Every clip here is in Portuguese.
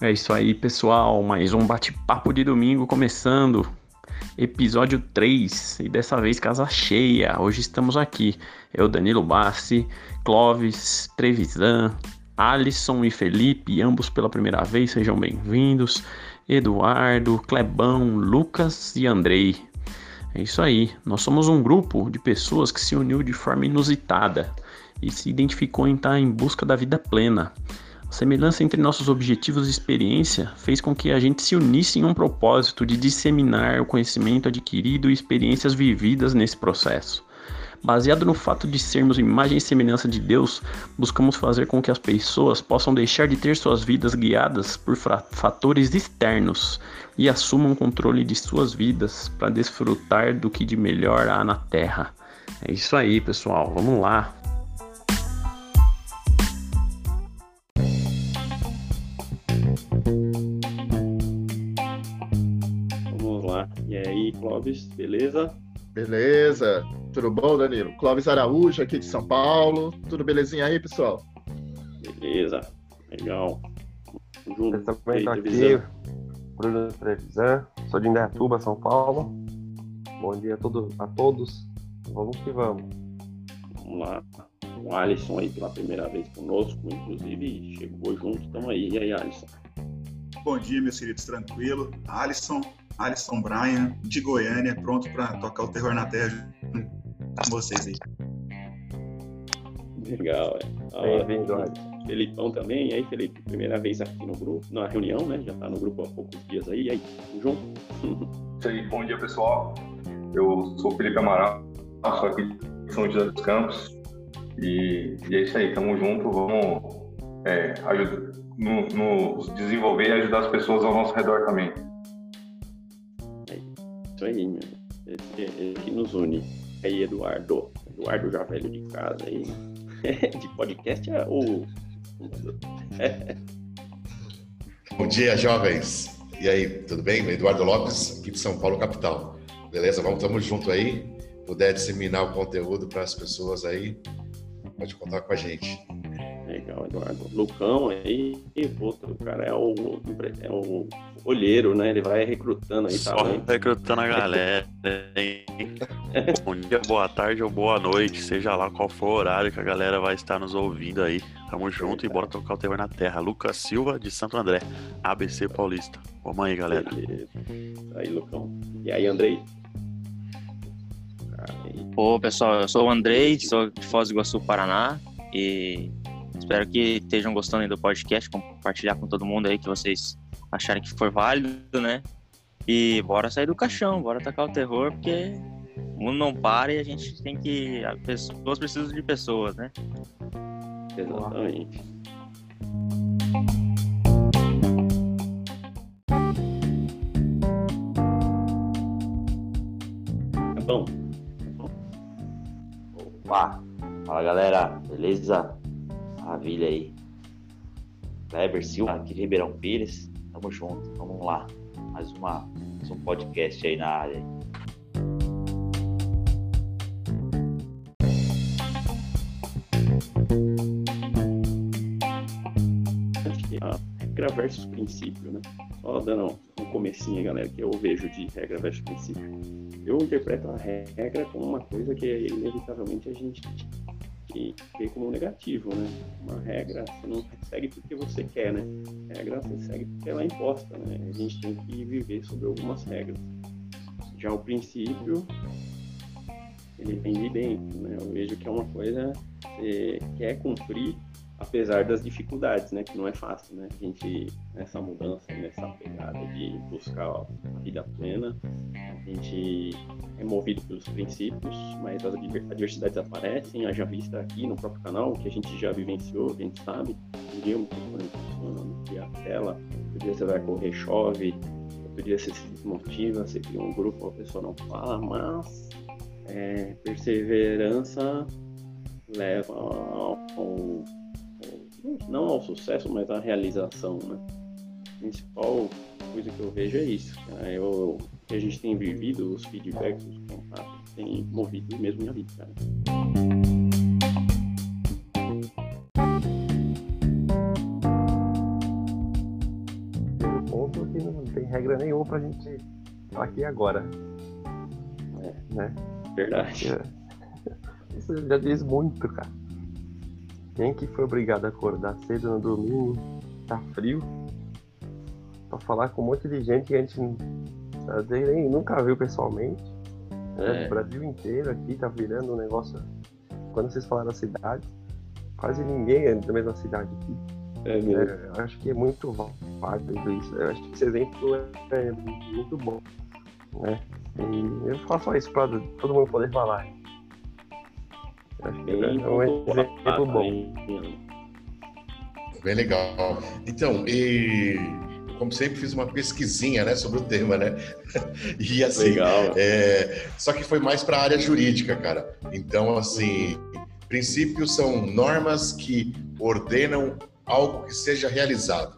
É isso aí, pessoal. Mais um bate-papo de domingo começando. Episódio 3 e dessa vez casa cheia. Hoje estamos aqui. Eu, Danilo Bassi, Clóvis, Trevisan, Alisson e Felipe, ambos pela primeira vez, sejam bem-vindos. Eduardo, Clebão, Lucas e Andrei. É isso aí. Nós somos um grupo de pessoas que se uniu de forma inusitada e se identificou em estar em busca da vida plena. A semelhança entre nossos objetivos e experiência fez com que a gente se unisse em um propósito de disseminar o conhecimento adquirido e experiências vividas nesse processo. Baseado no fato de sermos imagem e semelhança de Deus, buscamos fazer com que as pessoas possam deixar de ter suas vidas guiadas por fatores externos e assumam controle de suas vidas para desfrutar do que de melhor há na Terra. É isso aí, pessoal. Vamos lá. Clóvis, beleza? Beleza, tudo bom, Danilo? Clóvis Araújo, aqui de São Paulo. Tudo belezinha aí, pessoal? Beleza, legal. Junto. Eu também estou aqui, Bruno Trevisan, sou de Indaiatuba, São Paulo. Bom dia a, todo, a todos. Vamos que vamos. Vamos lá. O Alisson aí pela primeira vez conosco, inclusive chegou junto, estamos aí. E aí, Alisson? Bom dia, meus queridos, tranquilo. Alisson, Alisson Bryan, de Goiânia, pronto para tocar o terror na terra com vocês aí. Legal, é. Bem-vindo, Felipão também. E aí, Felipe, primeira vez aqui no grupo, na reunião, né? Já tá no grupo há poucos dias aí. E aí, João? Isso aí, bom dia, pessoal. Eu sou o Felipe Amaral, sou aqui de São José dos Campos. E, e é isso aí, tamo junto, vamos é, ajudar, no, no desenvolver e ajudar as pessoas ao nosso redor também. Isso aí, meu. Esse, esse que nos une. Aí, Eduardo. Eduardo já velho de casa aí. de podcast é o. Bom dia, jovens. E aí, tudo bem? Eduardo Lopes, aqui de São Paulo, capital. Beleza? Vamos, estamos junto aí. Puder disseminar o conteúdo para as pessoas aí, pode contar com a gente. Legal, Eduardo. Lucão aí, outro cara é o, é o olheiro, né? Ele vai recrutando aí, Só tá? recrutando a galera, hein? Bom dia, boa tarde ou boa noite, seja lá qual for o horário que a galera vai estar nos ouvindo aí. Tamo junto e bora tocar o tema na terra. Lucas Silva, de Santo André, ABC Paulista. Vamos aí, galera. Beleza. Aí, Lucão. E aí, Andrei? Ô, pessoal, eu sou o Andrei, sou de Foz do Iguaçu, Paraná. E Espero que estejam gostando do podcast, compartilhar com todo mundo aí que vocês acharem que for válido, né? E bora sair do caixão, bora atacar o terror, porque o mundo não para e a gente tem que. As pessoas precisam de pessoas, né? Exatamente. Bom. Opa! Fala galera, beleza? Maravilha aí. Kleber Silva, aqui de Ribeirão Pires. Tamo junto, vamos lá. Mais, uma, mais um podcast aí na área. regra versus princípio, né? Só dando um comecinho, galera, que eu vejo de regra versus princípio. Eu interpreto a regra como uma coisa que inevitavelmente a gente que vê como negativo, né? Uma regra você não segue porque você quer, né? A regra você segue porque ela é imposta, né? A gente tem que viver sobre algumas regras. Já o princípio, ele vem de dentro, né? Eu vejo que é uma coisa que você quer cumprir apesar das dificuldades, né, que não é fácil, né, a gente nessa mudança, nessa pegada de buscar a vida plena, a gente é movido pelos princípios, mas as adversidades aparecem, haja vista aqui no próprio canal, que a gente já vivenciou, a gente sabe, um dia o microfone funciona, um dia a tela, outro dia você vai correr, chove, outro dia você se desmotiva, você cria um grupo, a pessoa não fala, mas é, perseverança leva ao, ao não ao sucesso, mas à realização, né? A principal coisa que eu vejo é isso. Cara. Eu, que a gente tem vivido, os feedbacks, os contatos, tem movido mesmo minha vida, cara. regra nenhuma pra gente estar aqui agora. É. Né? Verdade. É. Isso já diz muito, cara. Quem que foi obrigado a acordar cedo no domingo, tá frio, pra falar com um monte de gente que a gente nem, nunca viu pessoalmente. Né? É. O Brasil inteiro aqui tá virando um negócio. Quando vocês falaram da cidade, quase ninguém é da mesma cidade aqui. É mesmo. É, acho que é muito válido isso. Eu acho que esse exemplo é, muito bom. Né? E eu faço só isso para todo mundo poder falar. Acho que Bem é um exemplo bom. Bem legal. Então, e como sempre fiz uma pesquisinha, né, sobre o tema, né? E assim, Legal. é, só que foi mais para a área jurídica, cara. Então, assim, princípios são normas que ordenam algo que seja realizado.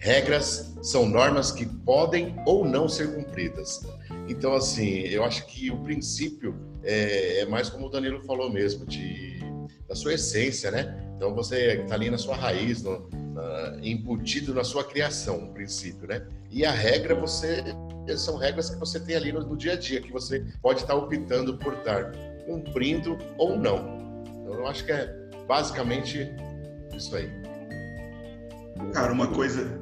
Regras são normas que podem ou não ser cumpridas. Então, assim, eu acho que o princípio é, é mais como o Danilo falou mesmo, de, da sua essência, né? Então, você está ali na sua raiz, no, na, embutido na sua criação, o princípio, né? E a regra, você são regras que você tem ali no, no dia a dia, que você pode estar optando por estar cumprindo ou não. Então, eu acho que é basicamente isso aí. Cara, uma coisa,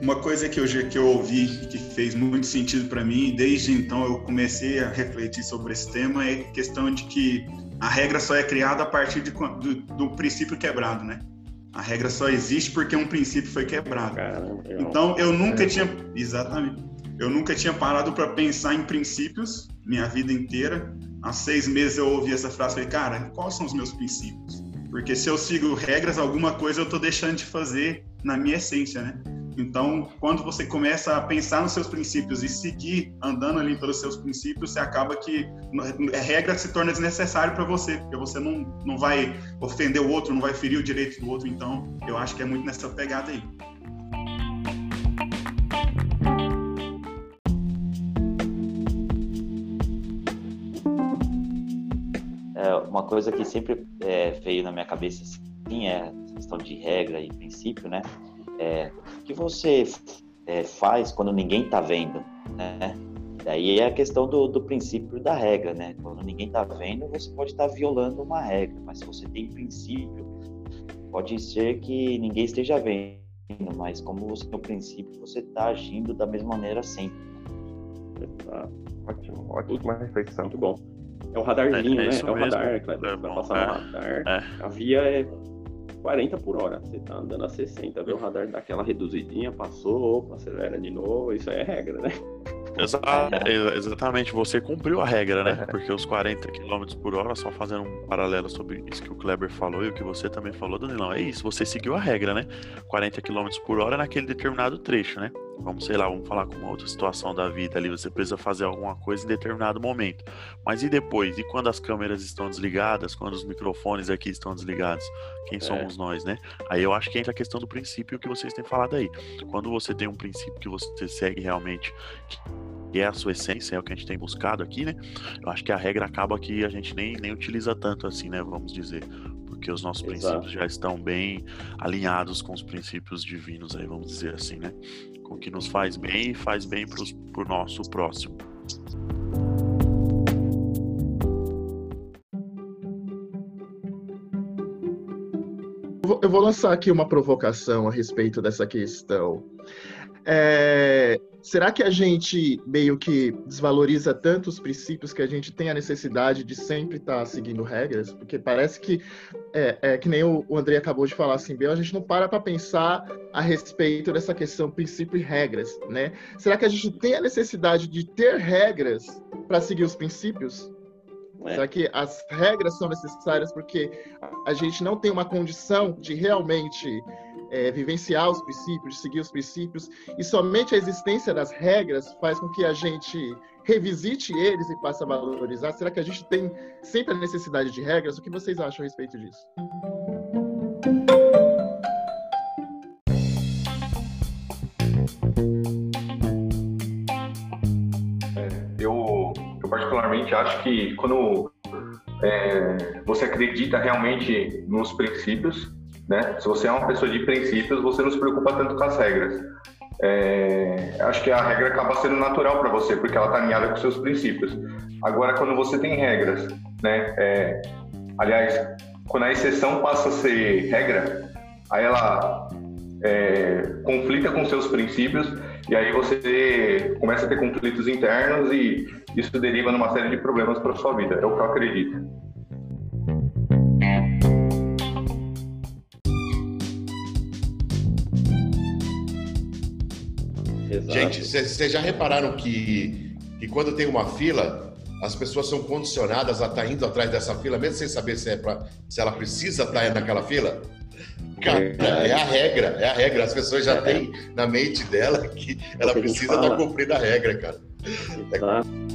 uma coisa que eu, que eu ouvi que fez muito sentido para mim, e desde então eu comecei a refletir sobre esse tema, é a questão de que a regra só é criada a partir de do, do princípio quebrado, né? A regra só existe porque um princípio foi quebrado. Caramba, legal. Então eu nunca É. tinha, exatamente, eu nunca tinha parado para pensar em princípios minha vida inteira. Há seis meses eu ouvi essa frase, falei, cara, quais são os meus princípios? Porque se eu sigo regras, alguma coisa eu tô deixando de fazer na minha essência, né? Então, quando você começa a pensar nos seus princípios e seguir andando ali pelos seus princípios, você acaba que a regra se torna desnecessário para você, porque você não, não vai ofender o outro, não vai ferir o direito do outro. Então, eu acho que é muito nessa pegada aí. É, uma coisa que sempre é, veio na minha cabeça assim, é a questão de regra e princípio, né? É, o que você é, faz quando ninguém tá vendo, né? Daí é a questão do, do princípio da regra, né? Quando ninguém tá vendo, você pode estar violando uma regra, mas se você tem princípio, pode ser que ninguém esteja vendo, mas como você tem o princípio, você tá agindo da mesma maneira sempre. Exato. Ótimo, ótima reflexão. Muito bom. É o radarzinho, É, é né? É o mesmo. radar, Kleber. É passar é. no radar. É. A via é 40 por hora. Você tá andando a 60, vê o radar dá aquela reduzidinha, passou, opa, acelera de novo. Isso aí é regra, né? Exa- exa- exatamente, você cumpriu a regra, né? É. Porque os 40 km por hora, só fazendo um paralelo sobre isso que o Kleber falou e o que você também falou, Danilão, é isso, você seguiu a regra, né? 40 km por hora naquele determinado trecho, né? Vamos, sei lá, vamos falar com uma outra situação da vida ali, você precisa fazer alguma coisa em determinado momento. Mas e depois? E quando as câmeras estão desligadas, quando os microfones aqui estão desligados? Quem somos nós, né? Aí eu acho que entra a questão do princípio que vocês têm falado aí. Quando você tem um princípio que você segue realmente, que é a sua essência, é o que a gente tem buscado aqui, né? Eu acho que a regra acaba que a gente nem, nem utiliza tanto assim, né? Vamos dizer. Porque os nossos Exato. princípios já estão bem alinhados com os princípios divinos aí, vamos dizer assim, né? O que nos faz bem e faz bem pros, pro nosso próximo. Eu vou lançar aqui uma provocação a respeito dessa questão. É, será que a gente meio que desvaloriza tanto os princípios que a gente tem a necessidade de sempre estar seguindo regras? Porque parece que, é, é que nem o André acabou de falar assim, bem, a gente não para para pensar a respeito dessa questão princípio e regras, né? Será que a gente tem a necessidade de ter regras para seguir os princípios? É. Será que as regras são necessárias porque a gente não tem uma condição de realmente é, vivenciar os princípios, seguir os princípios, e somente a existência das regras faz com que a gente revisite eles e passe a valorizar? Será que a gente tem sempre a necessidade de regras? O que vocês acham a respeito disso? Particularmente acho que quando é, você acredita realmente nos princípios, né? Se você é uma pessoa de princípios, você não se preocupa tanto com as regras. é, acho que a regra acaba sendo natural para você, porque ela está alinhada com seus princípios. Agora, quando você tem regras, né? É, aliás, quando a exceção passa a ser regra, aí ela é, conflita com seus princípios e aí você começa a ter conflitos internos e isso deriva numa série de problemas para sua vida. É o que eu acredito. Exato. Gente, vocês já repararam que, que quando tem uma fila, as pessoas são condicionadas a estar tá indo atrás dessa fila, mesmo sem saber se, é pra, se ela precisa estar tá naquela fila? Cara, é a regra, é a regra. As pessoas já têm na mente dela que ela precisa estar tá cumprindo a regra, cara. Exato.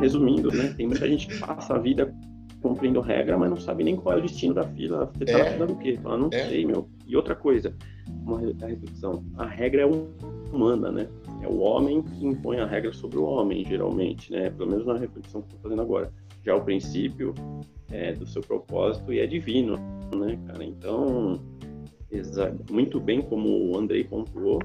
Resumindo, né? Tem muita gente que passa a vida cumprindo regra, mas não sabe nem qual é o destino da fila. Você tá é. na fila do quê? Fala, não é. sei, meu. E outra coisa, uma reflexão. A regra é humana, né? É o homem que impõe a regra sobre o homem, geralmente, né? Pelo menos na reflexão que eu tô fazendo agora. Já o princípio é do seu propósito e é divino, né, cara? Então, muito bem como o Andrei pontuou,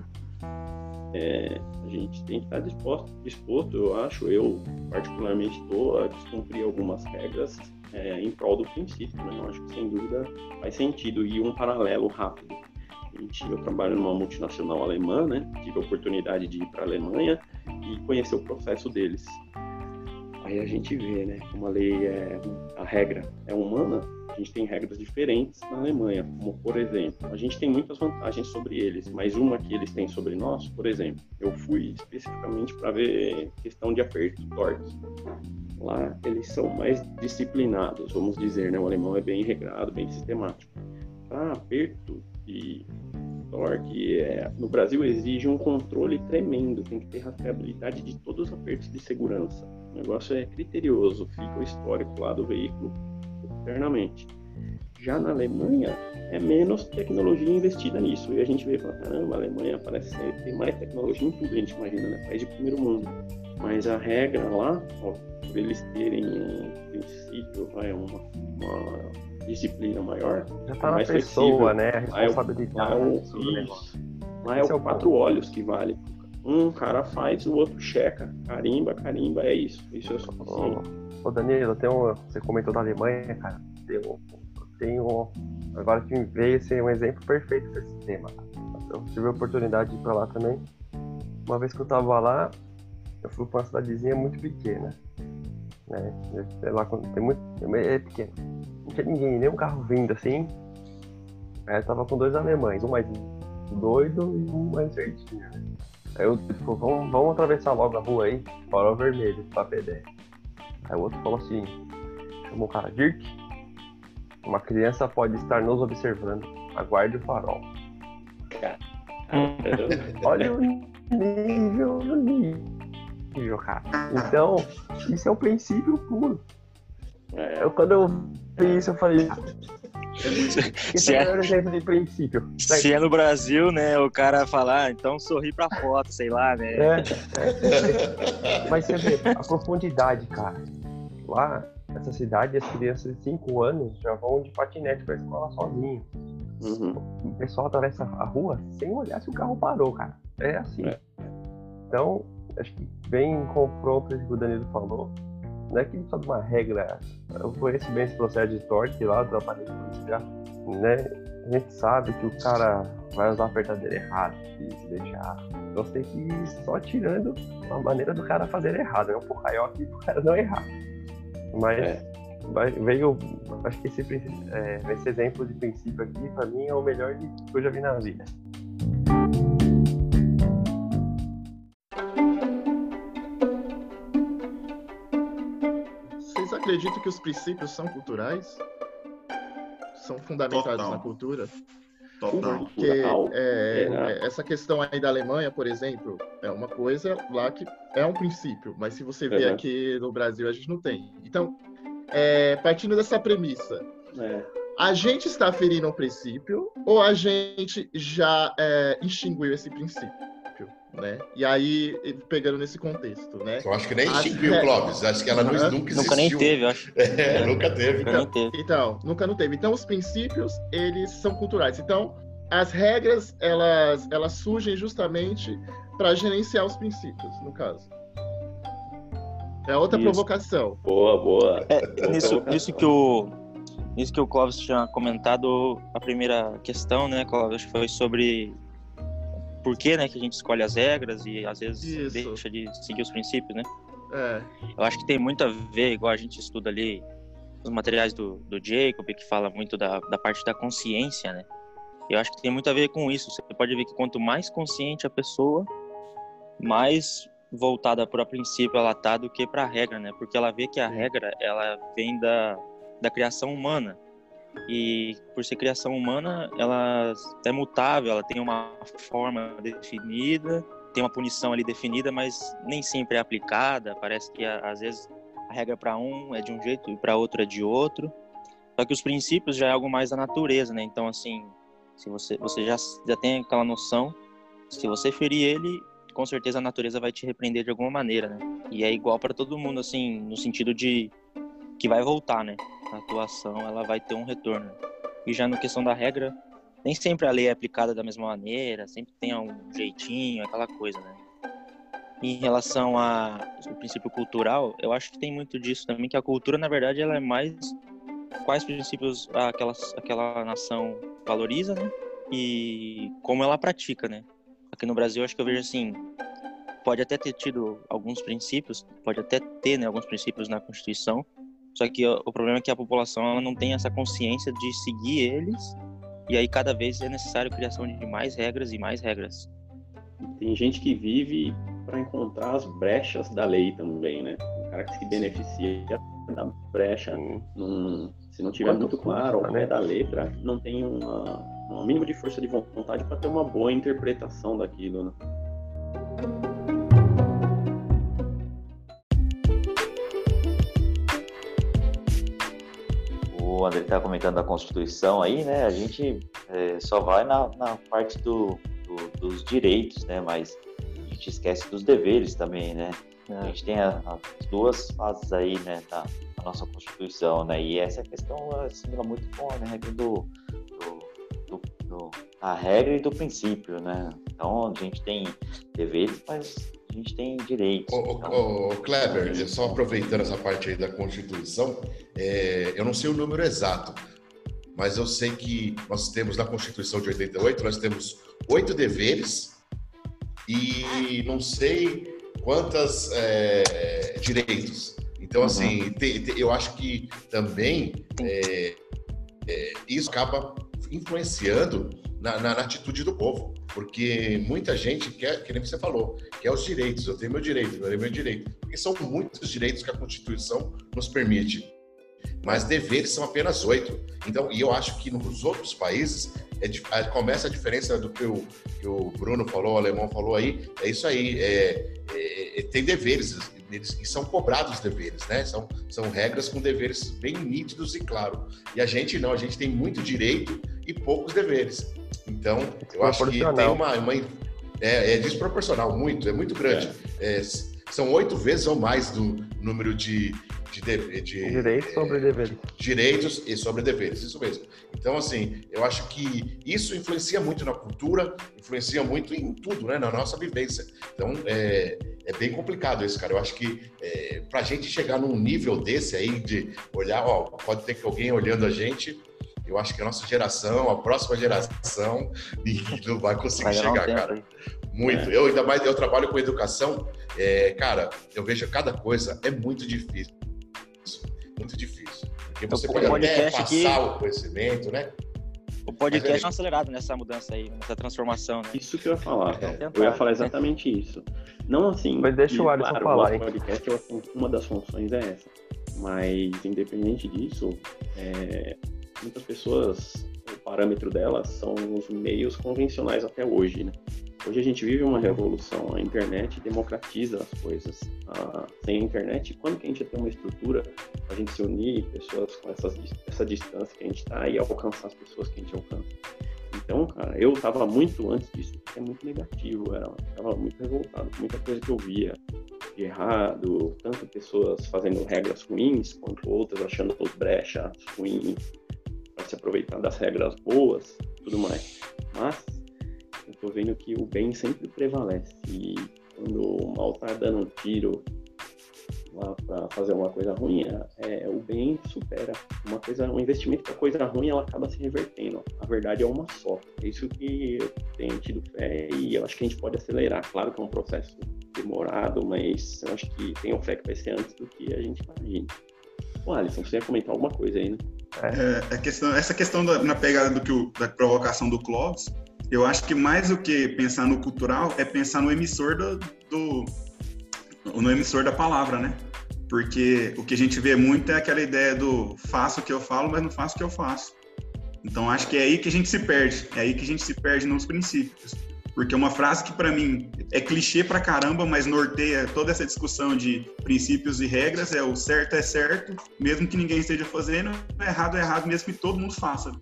é, a gente tem que estar disposto, disposto, eu acho, eu particularmente estou a descumprir algumas regras é, em prol do princípio. Né? Eu acho que sem dúvida faz sentido e um paralelo rápido. Eu trabalho numa multinacional alemã, né? tive a oportunidade de ir para a Alemanha e conhecer o processo deles. Aí a gente vê, né, como a lei é, a regra é humana, a gente tem regras diferentes na Alemanha, como por exemplo, a gente tem muitas vantagens sobre eles, mas uma que eles têm sobre nós, por exemplo, eu fui especificamente para ver questão de aperto, torques. Lá eles são mais disciplinados, vamos dizer, né? O alemão é bem regrado, bem sistemático. Para aperto e torque, é, no Brasil exige um controle tremendo, tem que ter rastreabilidade de todos os apertos de segurança. O negócio é criterioso, fica o histórico lá do veículo eternamente. Já na Alemanha, é menos tecnologia investida nisso. E a gente vê e fala, caramba, a Alemanha parece ter mais tecnologia em tudo, a gente imagina, né? País de primeiro mundo. Mas a regra lá, ó, por eles terem um princípio, vai, uma, uma disciplina maior. Já tá na pessoa, né? A responsabilidade. Lá é o, isso, lá é o, é quatro olhos que vale. Um cara faz, o outro checa. Carimba, carimba, é isso. Isso é o suficiente. Ô, Danilo, tem um, você comentou da Alemanha, cara. Tem um, tem um, agora que me veio ser um exemplo perfeito desse tema. Eu tive a oportunidade de ir pra lá também. Uma vez que eu tava lá, eu fui pra uma cidadezinha muito pequena. Né? Sei lá, tem muito. É pequeno. Não tinha ninguém, nem um carro vindo assim. Aí eu tava com dois alemães, um mais doido e um mais certinho. Aí eu tipo, vamos, vamos atravessar logo a rua aí, farol vermelho, pra pedestre. Aí o outro falou assim, chamou o cara, Dirk, uma criança pode estar nos observando, aguarde o farol. Olha o nível do nível, cara. Então, isso é o princípio puro. É. Eu, quando eu vi isso, eu falei, se é, é exemplo de princípio. Se é no Brasil, né, o cara falar, ah, então sorri pra foto, sei lá, né? É, é, Mas você vê, a profundidade, cara. Lá, nessa cidade, as crianças de 5 anos já vão de patinete pra escola sozinhos. Uhum. O pessoal atravessa a rua sem olhar se o carro parou, cara. É assim. É. Então, acho que vem em confronto com o que o Danilo falou não é que só de uma regra. Eu conheço bem esse processo de torque lá do aparelho policial, né? A gente sabe que o cara vai usar a apertadeira errada e se deixar. Então você tem que ir só tirando a maneira do cara fazer errado, né? Um porraiol aqui pro cara não errar. Mas é. veio, acho que esse, é, esse exemplo de princípio aqui, pra mim, é o melhor que eu já vi na vida. acredito que os princípios são culturais? São fundamentados Total. na cultura? Total. Porque é, é, essa questão aí da Alemanha, por exemplo, é uma coisa lá que é um princípio, mas se você vê aqui no Brasil, a gente não tem. Então, é, partindo dessa premissa, é. a gente está ferindo um princípio ou a gente já é, extinguiu esse princípio? Né? E aí, pegando nesse contexto, né? Eu acho que nem re- o Clóvis. Acho que ela não- Aham. nunca existiu. Nunca nem teve, eu acho. É, nunca teve. Nunca nem teve. Então, nunca não teve. Então, os princípios, eles são culturais. Então, as regras, elas, elas surgem justamente para gerenciar os princípios, no caso. É outra Isso. provocação. Boa, boa. É, Boa nisso, nisso que o nisso que o Clóvis tinha comentado, a primeira questão, né, Clóvis, acho que foi sobre por que, né, que a gente escolhe as regras e às vezes Isso. deixa de seguir os princípios, né? É, Eu acho que tem muito a ver, igual a gente estuda ali os materiais do, do Jacob, que fala muito da, da parte da consciência, né? Eu acho que tem muito a ver com isso. Você pode ver que quanto mais consciente a pessoa, mais voltada para o princípio ela tá do que para a regra, né? Porque ela vê que a regra ela vem da, da criação humana e por ser criação humana ela é mutável, ela tem uma forma definida, tem uma punição ali definida, mas nem sempre é aplicada. Parece que às vezes a regra para um é de um jeito e para outro é de outro. Só que os princípios já é algo mais da natureza, né? Então assim, se você você já já tem aquela noção, se você ferir ele, com certeza a natureza vai te repreender de alguma maneira, né? E é igual para todo mundo, assim, no sentido de que vai voltar, né? A atuação, ela vai ter um retorno. E já na questão da regra, nem sempre a lei é aplicada da mesma maneira, sempre tem um jeitinho, aquela coisa, né? Em relação ao princípio cultural, eu acho que tem muito disso também, que a cultura, na verdade, ela é mais quais princípios aquela, aquela nação valoriza, né? E como ela pratica, né? Aqui no Brasil, acho que eu vejo assim, pode até ter tido alguns princípios, pode até ter né, alguns princípios na Constituição, só que o problema é que a população ela não tem essa consciência de seguir eles, e aí cada vez é necessário a criação de mais regras e mais regras. Tem gente que vive para encontrar as brechas da lei também, né? O cara que se beneficia da brecha, num- se não tiver Quanto muito claro ao custa, pé né? da letra, não tem uma, um mínimo de força de vontade para ter uma boa interpretação daquilo, né? André está comentando da Constituição aí, né? A gente é, só vai na, na parte do, do- dos direitos, né? Mas a gente esquece dos deveres também, né? A gente tem a- as duas fases aí, né? Da, da nossa Constituição, né? E essa questão assimila muito com a do, do, do- do- a regra e do princípio, né? Então a gente tem deveres, mas a gente tem direitos. Ô, Então, ô, ô, Kleber, eu só aproveitando essa parte aí da Constituição, é, eu não sei o número exato, mas eu sei que nós temos na Constituição de 88, nós temos oito deveres e não sei quantas é, direitos. Então, Uhum. assim, te- te- eu acho que também é, é, isso acaba influenciando na, na- na atitude do povo, porque muita gente quer, que nem você falou, quer os direitos. Eu tenho meu direito, eu tenho meu direito, porque são muitos direitos que a Constituição nos permite, mas deveres são apenas oito. Então, e eu acho que nos outros países é começa a diferença do que o, que o Bruno falou, o alemão falou aí. É isso aí. é- é- é- tem deveres eles, e são cobrados deveres, né? São, são regras com deveres bem nítidos e claros. E a gente não, a gente tem muito direito e poucos deveres. Então, eu acho que tem uma, uma é, é desproporcional, muito, é muito grande. É, s- são oito vezes ou mais do número de, de, de- de- Direito sobre deveres. direitos e sobre deveres, isso mesmo. Então, assim, eu acho que isso influencia muito na cultura, influencia muito em tudo, né, na nossa vivência. Então, é, é bem complicado isso, cara. Eu acho que é, para a gente chegar num nível desse aí, de olhar, ó, pode ter que alguém olhando a gente, eu acho que a nossa geração, a próxima geração, não vai conseguir Vai um chegar, tempo cara. aí. Muito. Eu ainda mais, eu trabalho com educação, é, cara, eu vejo cada coisa, é muito difícil. Muito difícil. Porque você O pode até passar aqui- o conhecimento, né? O podcast é- é acelerado nessa mudança aí, nessa transformação, né? Isso que eu ia falar. Então, Eu ia falar né? exatamente isso. Não assim. Mas deixa que, o Alisson claro, falar, hein? podcast, é uma das funções é essa. Mas, independente disso, é, muitas pessoas, o parâmetro delas são os meios convencionais até hoje, né? Hoje a gente vive uma revolução, a internet democratiza as coisas. Ah, sem a internet, quando que a gente ia ter uma estrutura a gente se unir, pessoas com essa distância que a gente está e alcançar as pessoas que a gente alcança? Então, cara, eu tava muito antes disso, é muito negativo, era, tava muito revoltado muita coisa que eu via de errado, tanto pessoas fazendo regras ruins, quanto outras achando brechas ruins para se aproveitar das regras boas, tudo mais. Mas eu tô vendo que o bem sempre prevalece e quando o mal tá dando um tiro para fazer uma coisa ruim, é, é, o bem supera uma coisa, um investimento para coisa ruim, ela acaba se revertendo. A verdade é uma só. É isso que eu tenho tido fé e eu acho que a gente pode acelerar. Claro que é um processo demorado, mas eu acho que tenho fé que vai ser antes do que a gente imagina. Bom, Alisson, você ia comentar alguma coisa aí, né? É, questão, essa questão da, na pegada do que o, da provocação do Clóvis, eu acho que mais do que pensar no cultural é pensar no emissor do, do no emissor da palavra, né? Porque o que a gente vê muito é aquela ideia do faço o que eu falo, mas não faço o que eu faço. Então acho que é aí que a gente se perde, é aí que a gente se perde nos princípios. Porque uma frase que para mim é clichê pra caramba, mas norteia toda essa discussão de princípios e regras é o certo é certo, mesmo que ninguém esteja fazendo, o errado é errado, mesmo que todo mundo faça.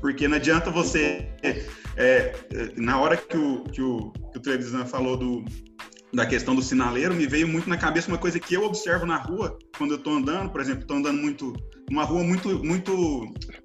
Porque não adianta você, é, é, na hora que o, que o, que o Trevisan falou do, da questão do sinaleiro, me veio muito na cabeça uma coisa que eu observo na rua, quando eu estou andando, por exemplo, estou andando muito, uma rua muito, muito,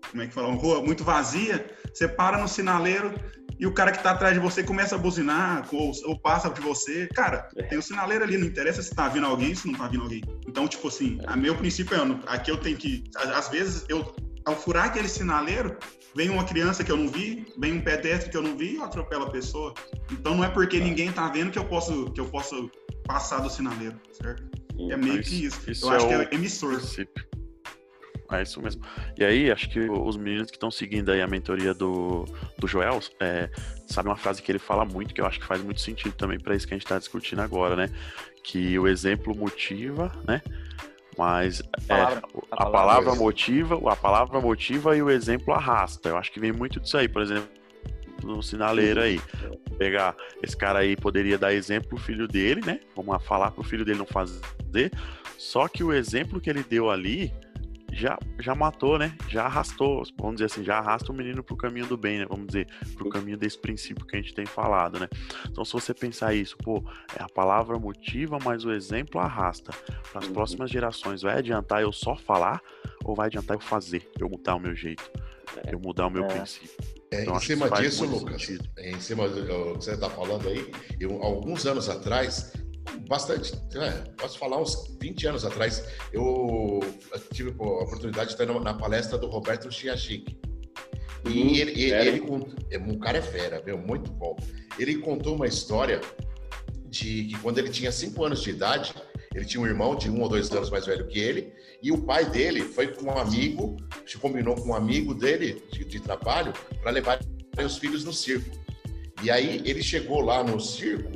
como é que fala, uma rua muito vazia, você para no sinaleiro e o cara que está atrás de você começa a buzinar ou, ou, passa de você. Cara, tem o um sinaleiro ali, não interessa se está vindo alguém, se não está vindo alguém. Então, tipo assim, a meu princípio é, aqui eu tenho que, às vezes, eu, ao furar aquele sinaleiro, vem uma criança que eu não vi, vem um pedestre que eu não vi e eu atropelo a pessoa. Então não é porque ninguém tá vendo que eu posso, que eu posso passar do sinaleiro, certo? É meio que isso. isso eu é acho que é emissor. Princípio. É isso mesmo. E aí, acho que os meninos que estão seguindo aí a mentoria do, do Joel, é, sabe uma frase que ele fala muito, que eu acho que faz muito sentido também para isso que a gente está discutindo agora, né? Que o exemplo motiva, né? Mas a palavra, é, a, a palavra motiva, a palavra motiva e o exemplo arrasta. Eu acho que vem muito disso aí, por exemplo, no sinaleiro aí. Pegar esse cara aí poderia dar exemplo pro filho dele, né? Vamos falar pro filho dele não fazer. Só que o exemplo que ele deu ali já, já matou, né? Já arrastou, vamos dizer assim, já arrasta o menino pro caminho do bem, né? Vamos dizer, pro caminho desse princípio que a gente tem falado, né? Então, se você pensar isso, pô, é a palavra motiva, mas o exemplo arrasta. Para as uhum. próximas gerações, vai adiantar eu só falar ou vai adiantar eu fazer, eu mudar o meu jeito, é. eu mudar o meu é. princípio? É, então, em cima disso, Lucas, é, em cima do que você está falando aí, eu, alguns anos atrás, bastante, é, posso falar uns 20 anos atrás, eu tive a oportunidade de estar na palestra do Roberto Chiachic. E hum, ele, ele, ele, é, um cara é fera, meu, muito bom. Ele contou uma história de que quando ele tinha 5 anos de idade, ele tinha um irmão de um ou dois anos mais velho que ele, e o pai dele foi com um amigo, se combinou com um amigo dele de, de trabalho para levar os filhos no circo. E aí ele chegou lá no circo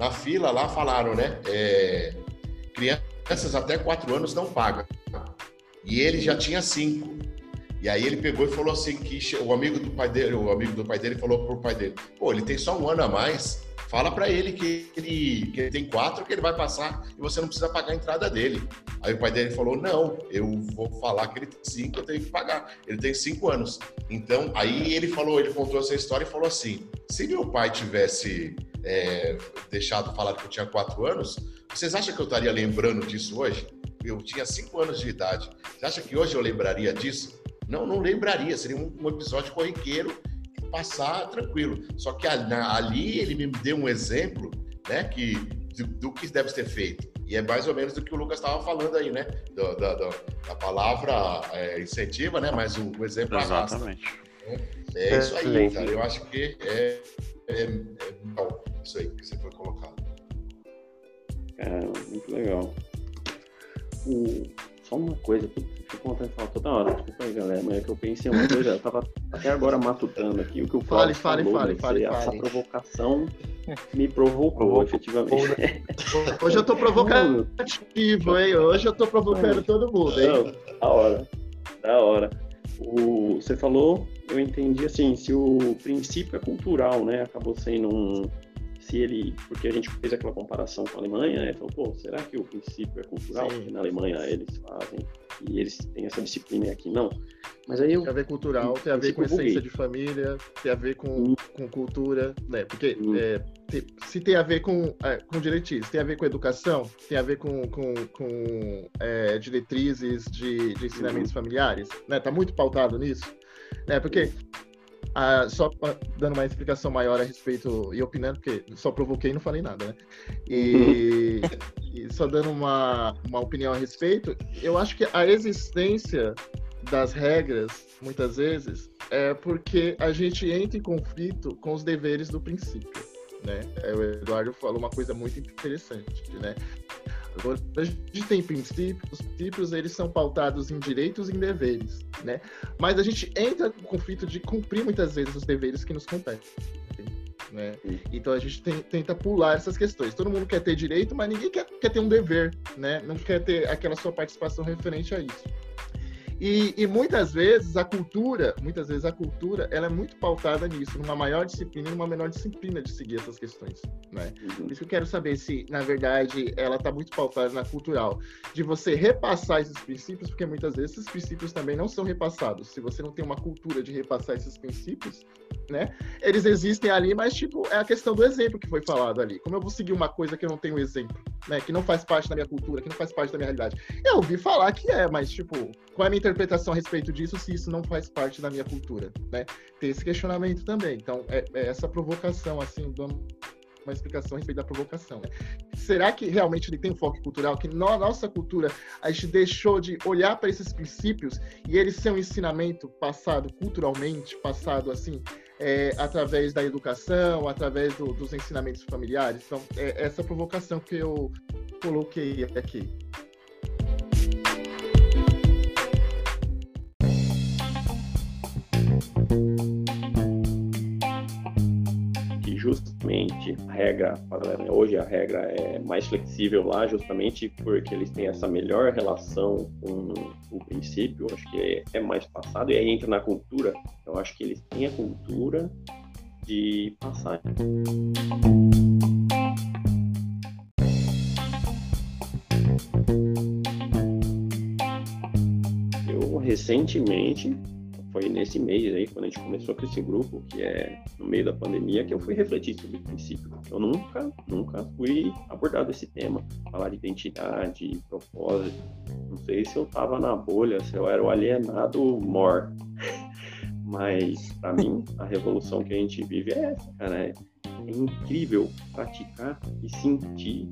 na fila lá falaram, né? É, crianças até 4 anos não pagam. E ele já tinha 5. E aí ele pegou e falou assim que o amigo do pai dele, o amigo do pai dele falou pro pai dele, pô, ele tem só um ano a mais, fala para ele que ele, que ele tem quatro que ele vai passar e você não precisa pagar a entrada dele. Aí o pai dele falou, não, eu vou falar que ele tem cinco, eu tenho que pagar. Ele tem cinco anos. Então, aí ele falou, ele contou essa história e falou assim, se meu pai tivesse é, deixado falar que eu tinha quatro anos, vocês acham que eu estaria lembrando disso hoje? Eu tinha cinco anos de idade. Você acha que hoje eu lembraria disso? Não, não lembraria. Seria um, um episódio corriqueiro passar tranquilo. Só que ali ele me deu um exemplo, né, que do, do que deve ser feito. E é mais ou menos do que o Lucas estava falando aí, né? Da, da, da palavra é, incentiva, né? Mas o, o exemplo Exatamente. Arrasta. É, é isso aí, cara. Eu acho que é, é, é bom isso aí que você foi colocado. Cara, muito legal. O, só uma coisa, fico com vontade de falar toda hora, desculpa aí, galera, mas é que eu pensei uma coisa, eu tava até agora matutando aqui o que o Fale, fale, falou, fale, fale, fale. Essa provocação me provocou, provocou efetivamente. Hoje eu tô provocativo, hein? Hoje eu tô provocando todo mundo, hein? Não, da hora, da hora. O, você falou, eu entendi assim, se o princípio é cultural, né, acabou sendo um se ele, porque a gente fez aquela comparação com a Alemanha, né? Falou, pô, será que o princípio é cultural? Sim. Porque na Alemanha eles fazem e eles têm essa disciplina e aqui não. Mas aí eu Tem a ver cultural, tem a ver com essência buguei. de família, tem a ver com, com cultura, né? Porque Hum. é, te- se tem a ver com, é, com diretrizes, tem a ver com educação, tem a ver com, com, com é, diretrizes de, de ensinamentos familiares, né? Tá muito pautado nisso, né? Porque ah, só dando uma explicação maior a respeito e opinando, porque só provoquei e não falei nada, né? E, e só dando uma, uma opinião a respeito, eu acho que a existência das regras, muitas vezes, é porque a gente entra em conflito com os deveres do princípio, né? É, O Eduardo falou uma coisa muito interessante, né? Agora, a gente tem princípios, os princípios eles são pautados em direitos e em deveres, né? Mas a gente entra no conflito de cumprir muitas vezes os deveres que nos competem, né? Então a gente tem- tenta pular essas questões. Todo mundo quer ter direito, mas ninguém quer, quer ter um dever, né? Não quer ter aquela sua participação referente a isso. E, e muitas vezes a cultura, muitas vezes a cultura, ela é muito pautada nisso, numa maior disciplina e numa menor disciplina de seguir essas questões, né? Uhum. Por isso que eu quero saber se, na verdade, ela está muito pautada na cultural, de você repassar esses princípios, porque muitas vezes esses princípios também não são repassados. Se você não tem uma cultura de repassar esses princípios, né? Eles existem ali, mas, tipo, é a questão do exemplo que foi falado ali. Como eu vou seguir uma coisa que eu não tenho exemplo, né? Que não faz parte da minha cultura, que não faz parte da minha realidade. Eu ouvi falar que é, mas, tipo, qual é a minha interpretação a respeito disso se isso não faz parte da minha cultura, né? Tem esse questionamento também. Então, é, é essa provocação, assim, dando uma explicação a respeito da provocação, né? Será que realmente ele tem um foco cultural? Que na nossa cultura a gente deixou de olhar para esses princípios e eles ser um ensinamento passado culturalmente, passado assim, é, através da educação, através do- dos ensinamentos familiares? Então, é essa provocação que eu coloquei aqui. Justamente a regra, para- hoje a regra é mais flexível lá, justamente porque eles têm essa melhor relação com o princípio, acho que é, é mais passado, e aí entra na cultura, eu acho que eles têm a cultura de passar. Eu recentemente foi nesse mês aí, quando a gente começou com esse grupo, que é no meio da pandemia, que eu fui refletir sobre o princípio. Eu nunca, nunca fui abordado esse tema, falar de identidade, propósito. Não sei se eu tava na bolha, se eu era o alienado mor. Mas, para mim, a revolução que a gente vive é essa, cara. É, é incrível praticar e sentir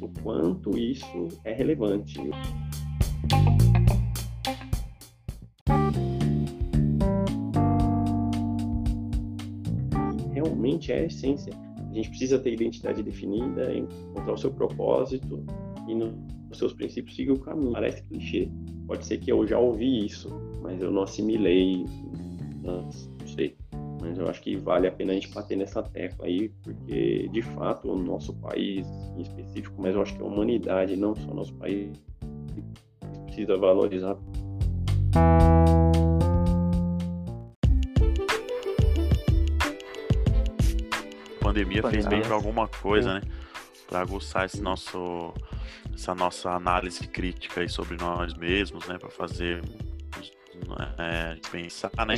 o quanto isso é relevante. Realmente é a essência. A gente precisa ter identidade definida, encontrar o seu propósito e nos seus princípios seguir o caminho. Parece clichê. Pode ser que eu já ouvi isso, mas eu não assimilei antes, não sei. Mas eu acho que vale a pena a gente bater nessa tecla aí, porque de fato o nosso país em específico, mas eu acho que a humanidade, não só nosso país, precisa valorizar pandemia fez bem pra alguma coisa, né? Pra aguçar esse nosso, essa nossa análise crítica aí sobre nós mesmos, né? Pra fazer é, pensar, né?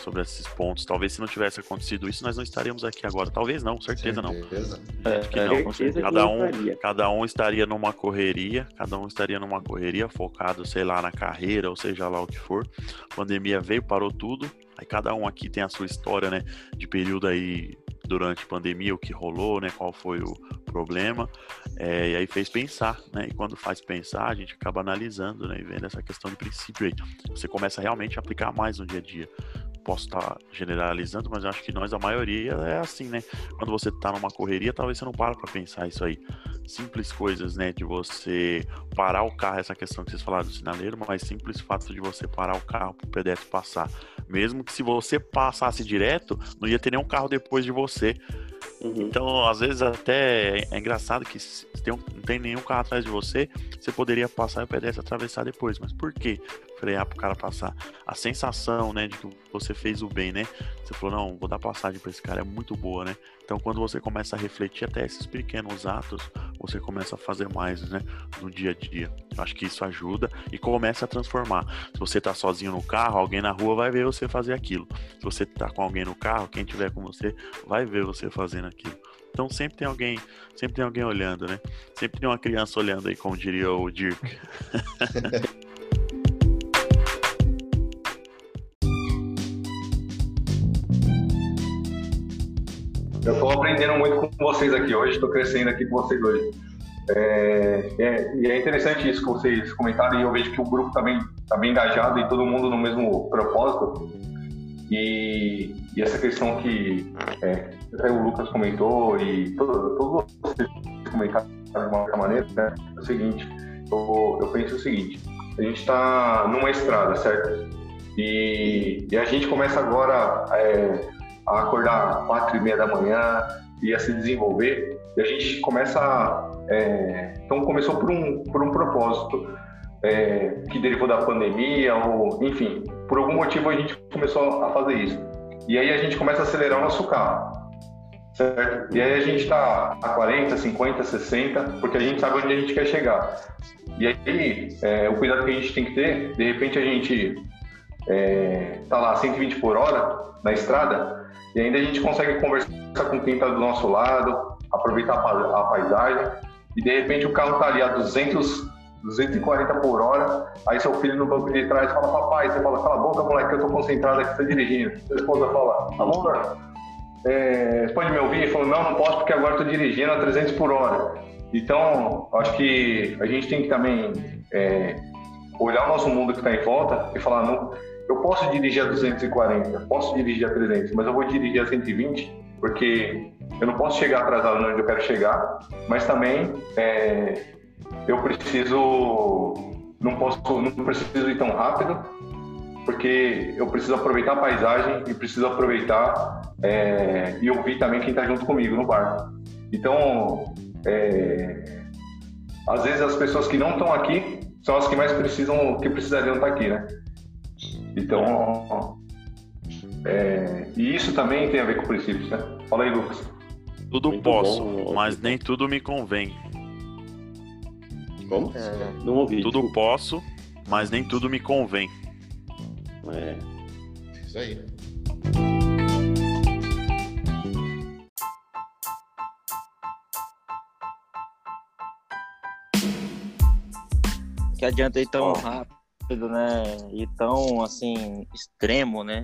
Sobre esses pontos. Talvez se não tivesse acontecido isso, nós não estaríamos aqui agora. Talvez não, certeza não. Certeza. É, que é, não, com certeza que Cada não um, estaria. cada um estaria numa correria, cada um estaria numa correria focado, sei lá, na carreira, ou seja lá o que for. A pandemia veio, parou tudo. Aí cada um aqui tem a sua história, né, de período aí durante a pandemia, o que rolou, né, qual foi o problema. É, e aí fez pensar, né? E quando faz pensar, a gente acaba analisando, né, e vendo essa questão de princípio aí. Você começa realmente a aplicar mais no dia a dia. Posso estar generalizando, mas eu acho que nós, a maioria, é assim, né? Quando você tá numa correria, talvez você não para pra pensar isso aí. Simples coisas, né? De você parar o carro, essa questão que vocês falaram do sinaleiro, mas simples fato de você parar o carro pro pedestre passar. Mesmo que se você passasse direto, não ia ter nenhum carro depois de você. Uhum. Então, às vezes até é engraçado que se tem um- não tem nenhum carro atrás de você, você poderia passar e o pedestre atravessar depois. Mas por quê? Frear pro cara passar. A sensação, né, de que você fez o bem, né? Você falou, não, vou dar passagem para esse cara, é muito boa, né? Então, quando você começa a refletir até esses pequenos atos, você começa a fazer mais, né, no dia a dia. Eu acho que isso ajuda e começa a transformar. Se você tá sozinho no carro, alguém na rua vai ver você fazer aquilo. Se você tá com alguém no carro, quem tiver com você vai ver você fazendo aquilo. Então sempre tem alguém, sempre tem alguém olhando, né? Sempre tem uma criança olhando aí, como diria o Dirk. Eu estou aprendendo muito com vocês aqui hoje, estou crescendo aqui com vocês hoje. É, é, e é interessante isso que vocês comentaram, e eu vejo que o grupo está bem, tá bem engajado e todo mundo no mesmo propósito. E, e essa questão que é, o Lucas comentou e todos todo vocês comentaram de uma maneira né, é o seguinte: eu, eu penso o seguinte, a gente está numa estrada, certo? E, e, a gente começa agora é, a acordar quatro e meia da manhã e a se desenvolver. E a gente começa. É, então começou por um, por um propósito é, que derivou da pandemia, ou enfim, por algum motivo a gente começou a fazer isso. E aí a gente começa a acelerar o nosso carro. Certo? E aí a gente está a 40, 50, 60, porque a gente sabe onde a gente quer chegar. E aí, é, o cuidado que a gente tem que ter, de repente a gente é, tá lá 120 por hora na estrada, e ainda a gente consegue conversar com quem está do nosso lado, aproveitar a, paisagem, e de repente o carro está ali a 200, 240 por hora, aí seu filho no banco de trás fala, papai, você fala, cala a boca, moleque, eu tô concentrado aqui, você dirigindo. Sua esposa fala, amor, é, pode me ouvir? Ele falou, não, não posso porque agora estou dirigindo a 300 por hora. Então, acho que a gente tem que também é, olhar o nosso mundo que está em volta e falar, não, eu posso dirigir a 240, posso dirigir a 300, mas eu vou dirigir a 120 porque eu não posso chegar atrasado onde eu quero chegar, mas também é, eu preciso, não posso, não preciso ir tão rápido, porque eu preciso aproveitar a paisagem e preciso aproveitar é, e ouvir também quem está junto comigo no barco. Então, é, às vezes as pessoas que não estão aqui são as que mais precisam, que precisariam estar aqui, né? Então, é, e isso também tem a ver com princípios, né? Fala aí, Lucas. Tudo Muito posso, bom, mas nem tudo me convém. Como? É, não ouvi. Tudo desculpa. posso, mas nem tudo me convém. É. Isso aí. Que adianta ir tão rápido, né? E tão assim, extremo, né?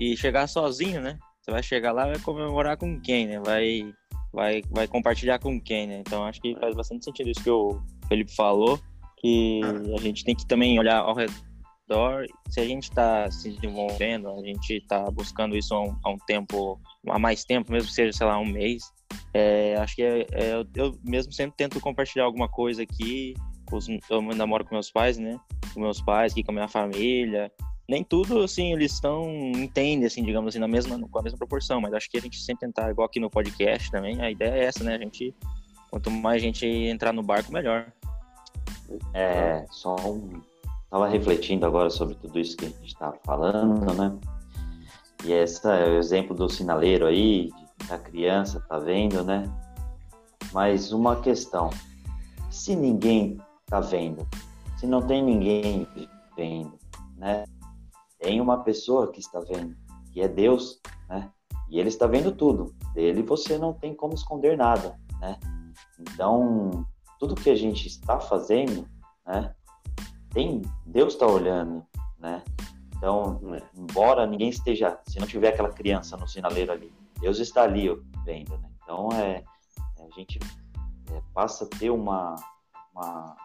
E chegar sozinho, né? Você vai chegar lá vai comemorar com quem, né? Vai, vai, vai compartilhar com quem, né? Então acho que faz bastante sentido isso que o Felipe falou, que a gente tem que também olhar ao redor. Se a gente está se desenvolvendo, a gente está buscando isso há um, há um, tempo, há mais tempo, mesmo que seja, sei lá, um mês. É, acho que é, é, eu mesmo sempre tento compartilhar alguma coisa aqui. eu namoro com meus pais, né? Com meus pais, aqui com a minha família. Nem tudo, assim, eles estão, entendem, assim, digamos assim, na mesma, com a mesma proporção, mas acho que a gente sempre tentar, igual aqui no podcast também, a ideia é essa, né? A gente, quanto mais gente entrar no barco, melhor. É, só um. Tava refletindo agora sobre tudo isso que a gente está falando, né? E esse é o exemplo do sinaleiro aí, da criança, tá vendo, né? Mas uma questão: se ninguém tá vendo, se não tem ninguém vendo, né? Tem uma pessoa que está vendo, que é Deus, né? E ele está vendo tudo. Dele você não tem como esconder nada, né? Então, tudo que a gente está fazendo, né? Tem Deus está olhando, né? Então, embora ninguém esteja, se não tiver aquela criança no sinaleiro ali, Deus está ali vendo, né? Então, é, é a gente é, passa a ter uma, uma,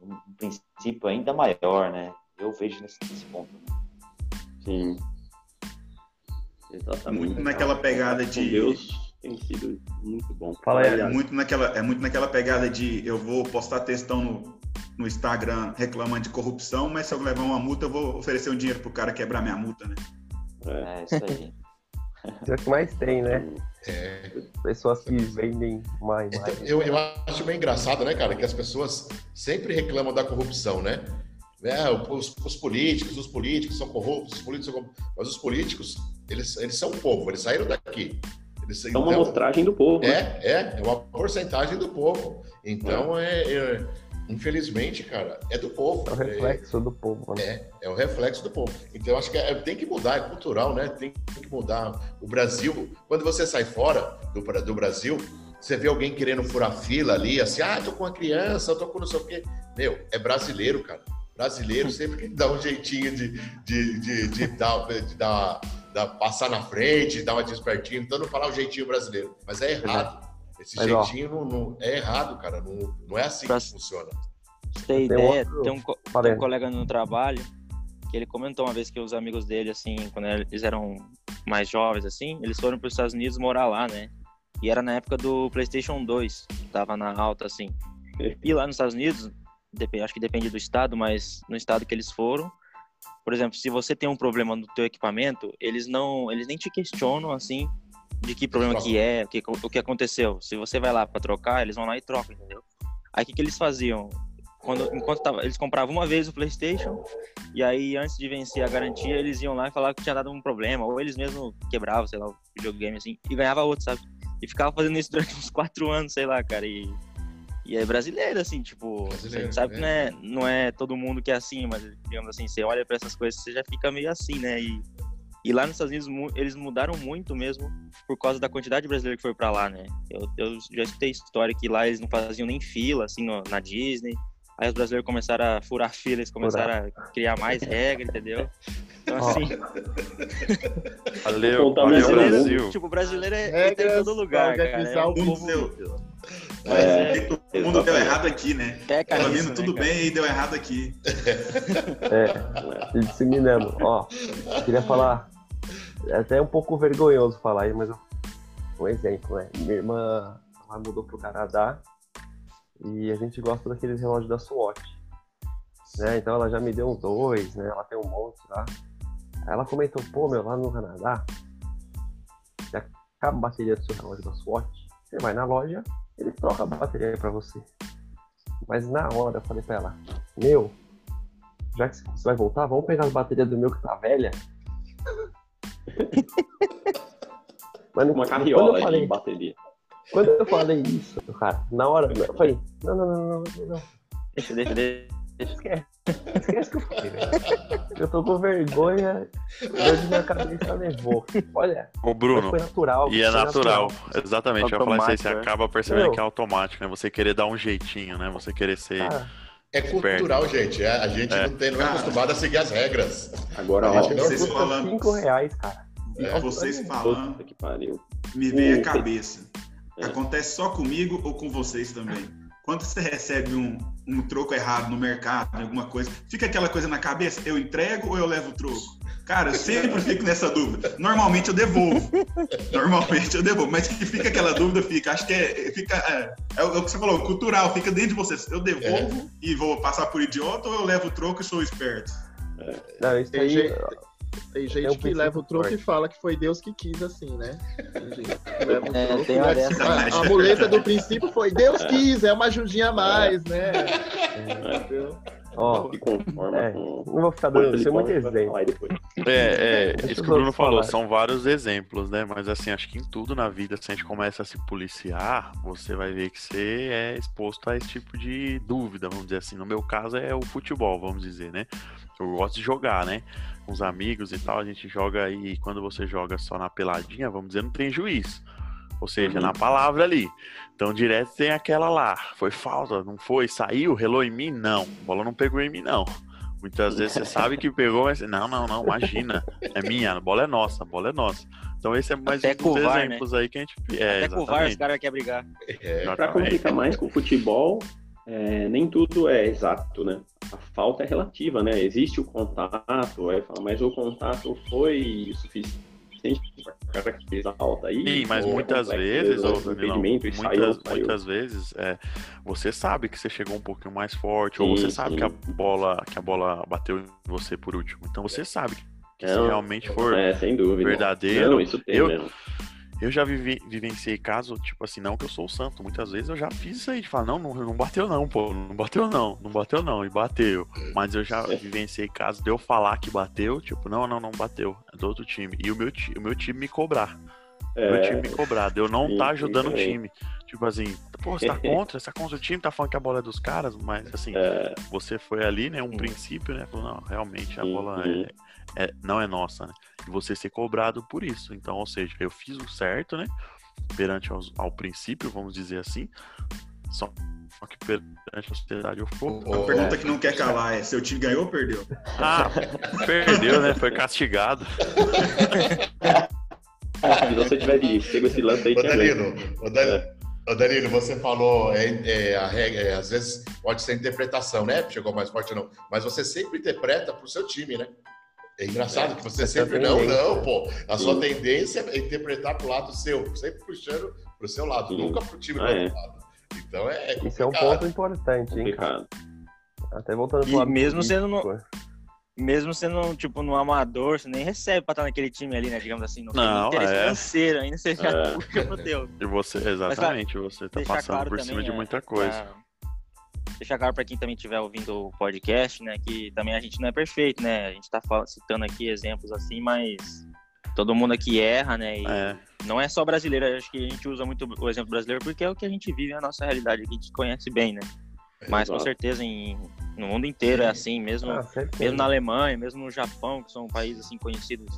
um princípio ainda maior, né? Eu vejo nesse, nesse ponto. Né? Sim. Exatamente. Muito naquela pegada de Deus tem sido muito bom. Fala aí, é muito naquela É muito naquela pegada de eu vou postar textão no, no Instagram reclamando de corrupção, mas se eu levar uma multa, eu vou oferecer um dinheiro pro cara quebrar minha multa, né? É, é isso aí. Isso é o que mais tem, né? É. Pessoas que vendem mais. Então, eu, eu acho bem engraçado, né, cara, que as pessoas sempre reclamam da corrupção, né? É, os, os políticos, os políticos são corruptos, os políticos são corruptos. Mas os políticos, eles, eles são o povo, eles saíram daqui. Eles, É uma amostragem do povo. né? É, é, é uma porcentagem do povo. Então, é, é- infelizmente, cara, é do povo. É o reflexo do povo. Né? É, é o reflexo do povo. Então, eu acho que é- tem que mudar, é cultural, né? Tem, tem que mudar. O Brasil, quando você sai fora do, do Brasil, você vê alguém querendo furar fila ali, assim, ah, tô com uma criança, tô com não sei o quê. Meu, é brasileiro, cara. Brasileiro sempre que dá um jeitinho de, de, de, de dar, de dar, dar- passar na frente, dar uma despertinho, então não falar o jeitinho brasileiro. Mas é errado. Esse Mas, ó. jeitinho não, não- é errado, cara. Não, não é assim Pra- que funciona. Pra você ter Tem ideia, outro- tem um, tem um colega no trabalho que ele comentou uma vez que os amigos dele, assim, quando eles eram mais jovens, assim, eles foram para os Estados Unidos morar lá, né? E era na época do PlayStation 2, que tava na alta, assim. E lá nos Estados Unidos, acho que depende do estado, mas no estado que eles foram, por exemplo, se você tem um problema no teu equipamento, eles não, eles nem te questionam, assim, de que problema trocam. que é, o que, o que aconteceu. Se você vai lá para trocar, eles vão lá e trocam, entendeu? Aí o que, que eles faziam? Quando, enquanto tava, eles compravam uma vez o PlayStation e aí antes de vencer a garantia eles iam lá e falavam que tinha dado um problema ou eles mesmo quebravam, sei lá, o videogame assim e ganhava outro, sabe? E ficava fazendo isso durante uns quatro anos, sei lá, cara. E, e é brasileiro assim, tipo, a Brasileiro, gente sabe que não é. é, não é todo mundo que é assim, mas digamos assim, você olha pra essas coisas, você já fica meio assim, né? E, e lá nos Estados Unidos eles mudaram muito mesmo por causa da quantidade de brasileiro que foi pra lá, né? Eu, eu já escutei história que lá eles não faziam nem fila, assim, no- na Disney. Aí os brasileiros começaram a furar fila, eles começaram a criar mais regra, entendeu? Então, Ó, assim, Valeu, valeu. Brasil. tipo, o brasileiro é, tá em Regras todo lugar, cara. É um o povo... mundo. Mas É. é, Todo mundo deu errado aqui, né? é cara, Tava vindo né, tudo cara? bem e deu errado aqui. É, disseminando. Ó, queria falar. É até um pouco vergonhoso falar aí, mas um exemplo, né? Minha irmã ela mudou pro Canadá e a gente gosta daqueles relógios da Swatch. Né? Então ela já me deu uns dois, né? Ela tem um monte lá. Aí ela comentou, pô, meu, lá no Canadá, se acaba a bateria do seu relógio da Swatch, você vai na loja, ele troca a bateria pra você. Mas na hora eu falei pra ela, meu, já que você vai voltar, vamos pegar as baterias do meu que tá velha. Mas não- Uma carriola falei, de bateria. quando eu falei isso, cara, na hora eu falei, não, não, não, não, não, não. Deixa, deixa, deixa. Esquece. Esquece que eu falei, velho. Eu tô com vergonha, dor de minha cabeça levou. Olha, mas Bruno, foi natural. e é foi natural. Exatamente, eu ia falar isso aí, você né? acaba percebendo Meu. que é automático, né? Você querer dar um jeitinho, né? Você querer ser. Cara, É cultural, gente. é- a gente É. não, tem, não é acostumado a seguir as regras. Agora, A ó, gente não- Vocês custa falando, 5 reais, cara. E vocês falando, puta que pariu. me veio a cabeça. É. Acontece só comigo ou com vocês também? Quando você recebe um, um troco errado no mercado, alguma coisa, fica aquela coisa na cabeça, eu entrego ou eu levo o troco? Cara, eu sempre fico nessa dúvida. Normalmente eu devolvo. Normalmente eu devolvo. Mas que fica aquela dúvida, fica. Acho que é, fica, é, é o que você falou, cultural, fica dentro de vocês. Eu devolvo e vou passar por idiota ou eu levo o troco e sou esperto? Não, isso aí. gente, tem gente Tem um que leva o troco e fala que foi Deus que quis assim, né? Tem gente que leva o É, troco tem uma diz, dessa. a, a muleta do princípio foi Deus quis, é uma ajudinha a mais, né? Entendeu? Ó, Se conforma É, com. não vou ficar dando isso é muito exemplo. falar aí depois. É, é, Deixa isso que o Bruno falou, são vários exemplos, né? Mas assim, acho que em tudo na vida, se a gente começa a se policiar, você vai ver que você é exposto a esse tipo de dúvida, vamos dizer assim. No meu caso é o futebol, vamos dizer, né? Eu gosto de jogar, né? Com os amigos e tal, a gente joga aí, quando você joga só na peladinha, vamos dizer, não tem juiz. Ou seja, Uhum. na palavra ali. Então, direto tem aquela lá. Foi falta, não foi? Saiu, relou em mim? Não. A bola não pegou em mim, não. Muitas vezes você sabe que pegou, mas não, não, não, imagina. É minha, a bola é nossa, a bola é nossa. Então esse é mais Até um dos VAR, né? exemplos aí que a gente. É, Até com o VAR os caras querem brigar. É, Pra Exatamente. complicar mais com o futebol, é, nem tudo é exato, né? A falta é relativa, né? Existe o contato, aí fala, mas o contato foi suficiente aí? Sim, mas Ou é muitas vezes, mesmo, ô, o Danilão, impedimento e saiu, muitas, saiu. muitas vezes é, você sabe que você chegou um pouquinho mais forte, ou Sim, você sabe sim. que a bola que a bola bateu em você por último. Então você sabe que se Não, realmente for É, verdadeiro, Não, isso tem eu- mesmo. Eu já vivenciei caso, tipo assim, não que eu sou o santo. Muitas vezes eu já fiz isso aí, de falar, não, não, não bateu não, pô, não bateu não, não bateu não, e bateu. Mas eu já vivenciei caso de eu falar que bateu, tipo, não, não, não bateu, é do outro time. E o meu, o meu time me cobrar. O meu time me cobrar, de eu não sim, tá sim, ajudando o time. Tipo assim, pô, você tá contra, você tá contra o time, tá falando que a bola é dos caras, mas assim, É, você foi ali, né, um princípio, né, falou, não, realmente a Uhum. bola é, é- não é nossa, né, e você ser cobrado por isso, então, ou seja, eu fiz o certo, né, perante aos- ao, princípio, vamos dizer assim, só que perante a sociedade eu fui, A pergunta é, que não quer calar é: seu time ganhou ou perdeu? ah, perdeu, né, foi castigado, se você tiver de pego esse lance aí, Ô, Danilo, ô, Dan- ô, Danilo, você falou, é, é, a regra, é, às vezes pode ser interpretação, né? Chegou mais forte ou não. Mas você sempre interpreta pro seu time, né? É engraçado que você é sempre. Não, não, pô. A sua Sim. tendência é interpretar pro lado seu, sempre puxando pro seu lado, Sim. nunca pro time do Ah, é. outro lado. Então é, é Isso é um complicado. ponto importante, hein? cara? Complicado. Até voltando E pro lado mesmo sendo no- Mesmo sendo, tipo, no amador, você nem recebe pra estar naquele time ali, né? Digamos assim, não tem Não, interesse é. financeiro, ainda você já É. puxa pro teu. e você, exatamente, você tá passando claro por também, cima de é, muita coisa. pra- Deixar claro pra quem também estiver ouvindo o podcast, né? Que também a gente não é perfeito, né? A gente tá fal- citando aqui exemplos assim, mas todo mundo aqui erra, né? E É, não é só brasileiro, acho que a gente usa muito o exemplo brasileiro porque é o que a gente vive, é a nossa realidade aqui, a gente conhece bem, né? Mas com Exato. certeza em, no mundo inteiro é assim, mesmo, Ah, mesmo na Alemanha, mesmo no Japão, que são países assim conhecidos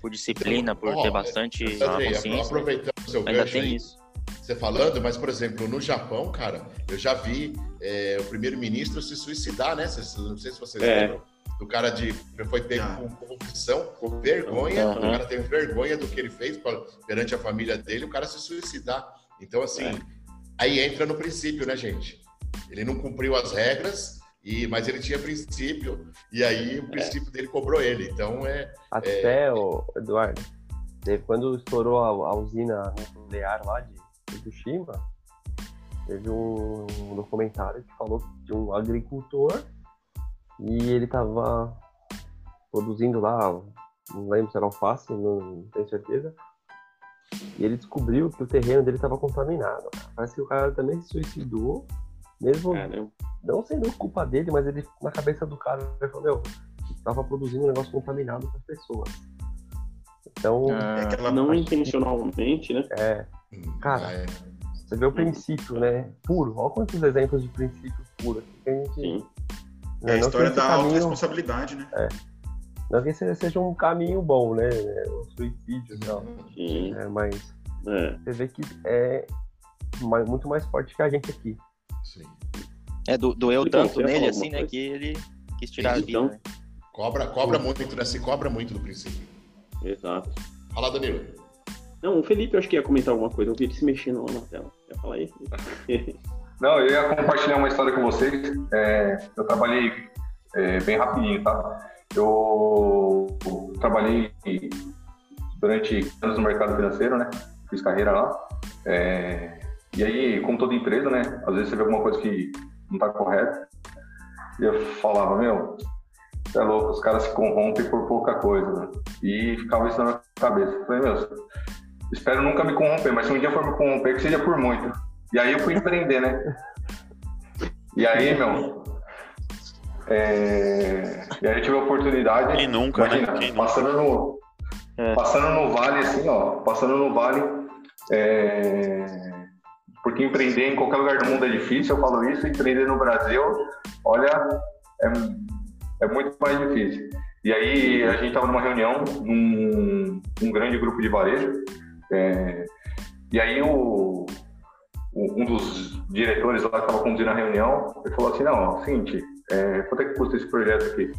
por disciplina, por Ó, ter bastante Andrei, consciência, aproveitando seu ainda tem aí, isso. Você falando, mas, por exemplo, no Japão, cara, eu já vi é, o primeiro-ministro se suicidar, né? Não sei se vocês É. lembram. Do cara de. Foi pego Já. com corrupção, com vergonha. Aham. O cara teve vergonha do que ele fez pra- perante a família dele, o cara se suicidar. Então, assim, É. aí entra no princípio, né, gente? Ele não cumpriu as regras, e, mas ele tinha princípio, e aí o princípio dele cobrou ele. Então, é. Até, o Eduardo, quando estourou a, a usina nuclear lá de Fukushima, teve um documentário que falou de um agricultor e ele tava produzindo lá, não lembro se era alface, não, não tenho certeza. E ele descobriu que o terreno dele estava contaminado. Parece que o cara também se suicidou, mesmo Caramba. não sendo culpa dele, mas ele, na cabeça do cara, ele falou, meu, estava produzindo um negócio contaminado para as pessoas. Então, É Ah, aquela Não intencionalmente, né? é, Cara, é. você vê o princípio, né? Puro. Olha quantos exemplos de princípio puro aqui que a gente. Sim. é a história da caminho, autorresponsabilidade, né? Não que seja um caminho bom, né? O suicídio e tal. Sim. É, mas É. você vê que é muito mais forte que a gente aqui. Sim. É, do, doeu Então, tanto nele assim, né? coisa? Que ele quis tirar a Então. vida. Né? Cobra, cobra muito, né? Se cobra muito do princípio. Exato. Fala, Danilo. Não, o Felipe eu acho que ia comentar alguma coisa. Eu vi ele se mexendo lá na tela. Quer falar aí? Não, eu ia compartilhar uma história com vocês. É, eu trabalhei é, bem rapidinho, tá? Eu trabalhei durante anos no mercado financeiro, né? Fiz carreira lá. É, e aí, como toda empresa, né? Às vezes você vê alguma coisa que não tá correta. E eu falava, meu, você é louco, os caras se corrompem por pouca coisa, né? E ficava isso na minha cabeça. Eu falei, meu, espero nunca me corromper, mas se um dia for me corromper, que seja por muito. E aí eu fui empreender, né? E aí, meu. é, E aí eu tive a oportunidade. Quem nunca, né? imagina, Quem nunca? passando no. É. Passando no vale, assim, ó. Passando no vale. é, Porque empreender em qualquer lugar do mundo é difícil, eu falo isso. Empreender no Brasil, olha, é, é muito mais difícil. E aí a gente estava numa reunião, num, num grande grupo de varejo. É, E aí o, o- um dos diretores lá que estava conduzindo a reunião, ele falou assim, não, ó, seguinte, é, quanto é que custa esse projeto aqui?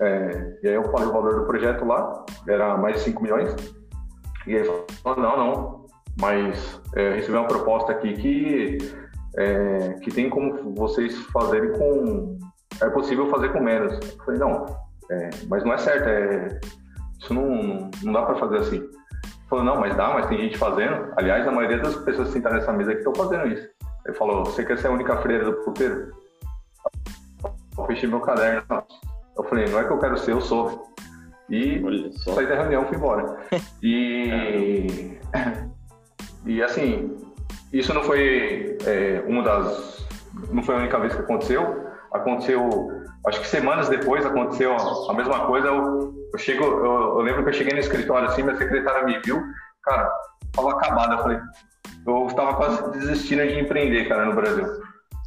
É, e aí eu falei o valor do projeto lá, era mais de 5 milhões. E ele falou, não, não, mas é, recebi uma proposta aqui que, é, que tem como vocês fazerem com... É possível fazer com menos. Eu falei, não, é, mas não é certo, é, isso não, não dá para fazer assim. Ele falou, não, mas dá, mas tem gente fazendo. Aliás, a maioria das pessoas que sentaram nessa mesa aqui estão fazendo isso. Ele falou, você quer ser a única freira do puteiro? Eu fechei meu caderno. Eu falei, não é que eu quero ser, eu sou. E saí da reunião fui embora. E, e assim, isso não foi é, uma das. Não foi a única vez que aconteceu. Aconteceu, acho que semanas depois aconteceu a mesma coisa. Eu, eu chego, eu, eu lembro que eu cheguei no escritório assim, minha secretária me viu, cara, tava acabada. Eu falei, eu estava quase desistindo de empreender, cara, no Brasil.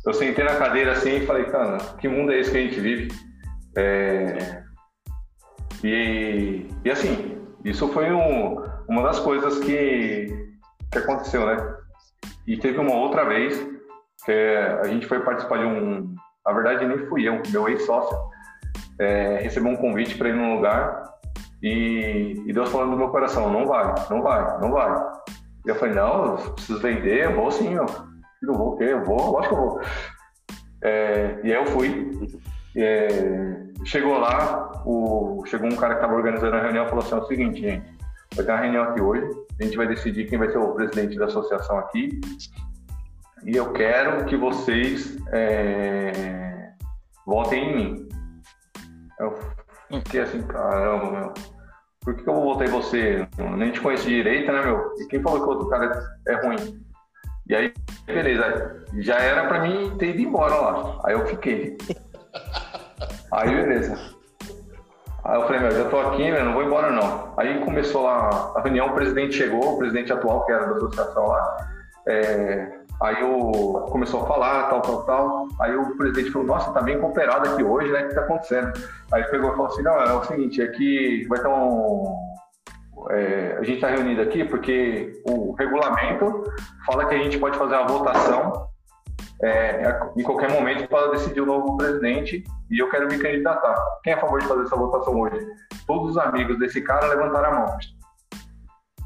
Eu sentei na cadeira assim e falei, cara, que mundo é esse que a gente vive? É, e, e assim, isso foi um, uma das coisas que, que aconteceu, né? E teve uma outra vez que a gente foi participar de um. Na verdade, nem fui eu, meu ex-sócio é, recebeu um convite para ir num lugar e, e Deus falando no meu coração: não vai, não vai, não vai. E eu falei: não, eu preciso vender, eu vou sim, eu não vou? Eu vou, lógico que eu vou. É, e aí eu fui. É, chegou lá, o, chegou um cara que estava organizando a reunião e falou assim: é o seguinte, gente, vai ter uma reunião aqui hoje, a gente vai decidir quem vai ser o presidente da associação aqui, e eu quero que vocês é, votem em mim. Fiquei assim, caramba, meu. Por que eu vou votar em você? Eu nem te conheço direito, né, meu? E quem falou que o outro cara é ruim? E aí, beleza. Já era pra mim ter ido embora lá. Aí eu fiquei. Aí, beleza. Aí eu falei, meu, já tô aqui, meu, não vou embora não. Aí começou lá a reunião, o presidente chegou, o presidente atual, que era da associação lá. É, aí o, começou a falar, tal, tal, tal. Aí o presidente falou, nossa, tá bem cooperado aqui hoje, né? O que tá acontecendo? Aí ele pegou e falou assim, não, é o seguinte, é que vai ter um. é, a gente está reunido aqui porque o regulamento fala que a gente pode fazer uma votação é, em qualquer momento para decidir o novo presidente e eu quero me candidatar. Quem é a favor de fazer essa votação hoje? Todos os amigos desse cara levantaram a mão.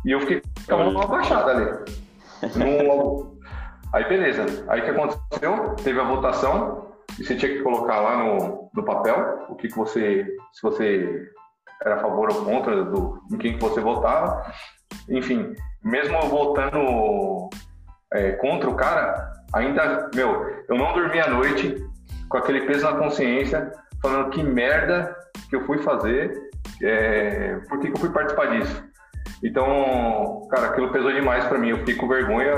E eu fiquei com a mão abaixada ali. No- Aí beleza. Aí o que aconteceu? Teve a votação e você tinha que colocar lá no, no papel o que, que você. se você era a favor ou contra do, em quem que você votava. Enfim, mesmo votando é, contra o cara, ainda, meu, eu não dormi à noite com aquele peso na consciência, falando que merda que eu fui fazer, é, por que, que eu fui participar disso. Então, cara, aquilo pesou demais pra mim, eu fiquei com vergonha,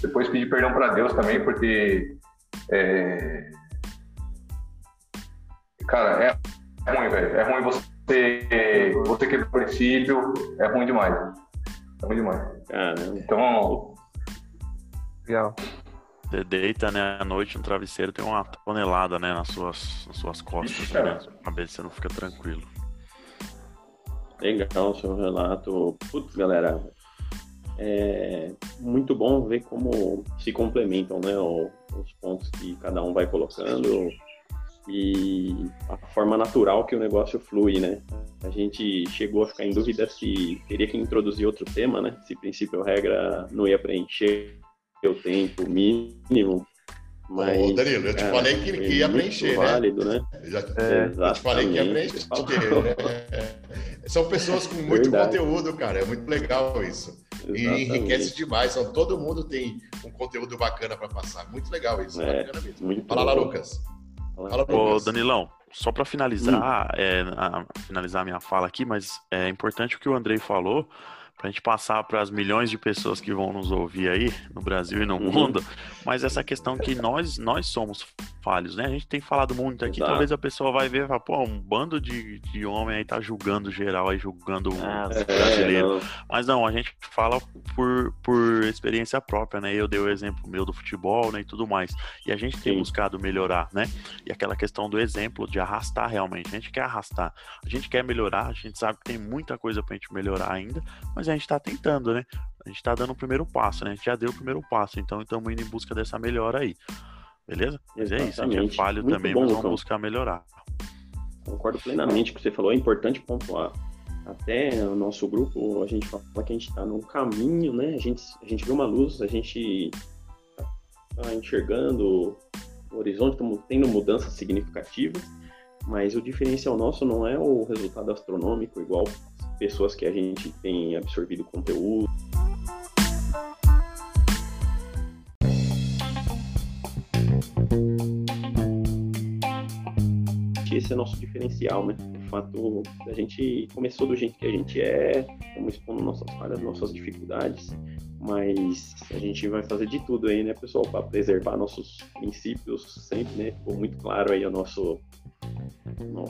depois pedi perdão pra Deus também, porque, é, cara, é ruim, velho, é ruim você, você quebrar o princípio, é ruim demais, é ruim demais. Caramba. Então, Legal. Você deita, né, à noite no travesseiro, tem uma tonelada, né, nas suas, nas suas costas, Ixi, né, na sua cabeça, você não fica tranquilo. Legal o seu relato. Putz, galera, é muito bom ver como se complementam, né, os pontos que cada um vai colocando e a forma natural que o negócio flui, né? A gente chegou a ficar em dúvida se teria que introduzir outro tema, né? Se princípio ou regra não ia preencher o tempo mínimo. Mas, Ô, Danilo, eu te cara, falei que, que ia preencher, né? válido, né? Já, É, eu te falei que ia preencher. né? São pessoas com muito Verdade. conteúdo, cara. É muito legal isso. E Exatamente. enriquece demais. Então, todo mundo tem um conteúdo bacana para passar. Muito legal isso. É, bacana mesmo. Muito Fala lá. Lucas. Fala, Ô. Danilão, só para finalizar, é, a- finalizar a minha fala aqui, mas é importante o que o Andrei falou, para a gente passar para as milhões de pessoas que vão nos ouvir aí, no Brasil e no Uhum. mundo, mas essa questão que nós, nós somos falhos, né? A gente tem falado muito aqui, Exato. talvez a pessoa vai ver e falar, pô, um bando de, de homem aí tá julgando geral, aí julgando o Ah, É, brasileiro. não, Mas não, a gente fala por, por experiência própria, né? Eu dei o exemplo meu do futebol, né, e tudo mais. E a gente tem Sim. buscado melhorar, né? E aquela questão do exemplo, de arrastar realmente. A gente quer arrastar. A gente quer melhorar, a gente sabe que tem muita coisa pra gente melhorar ainda, mas a gente tá tentando, né? A gente tá dando o primeiro passo, né? A gente já deu o primeiro passo, então estamos indo em busca dessa melhora aí. Beleza? Mas é isso, a gente é falho Muito também, bom, mas vamos buscar melhorar. Concordo plenamente com o que você falou, é importante pontuar. Até o nosso grupo, a gente fala que a gente está num caminho, né? A gente, a gente vê uma luz, a gente está enxergando o horizonte, estamos tendo mudanças significativas, mas o diferencial nosso não é o resultado astronômico, igual pessoas que a gente tem absorvido conteúdo. Esse é nosso diferencial, né? Fato, a gente começou do jeito que a gente é, estamos expondo nossas falhas, nossas dificuldades, mas a gente vai fazer de tudo aí, né, pessoal, para preservar nossos princípios sempre, né? Ficou muito claro aí o nosso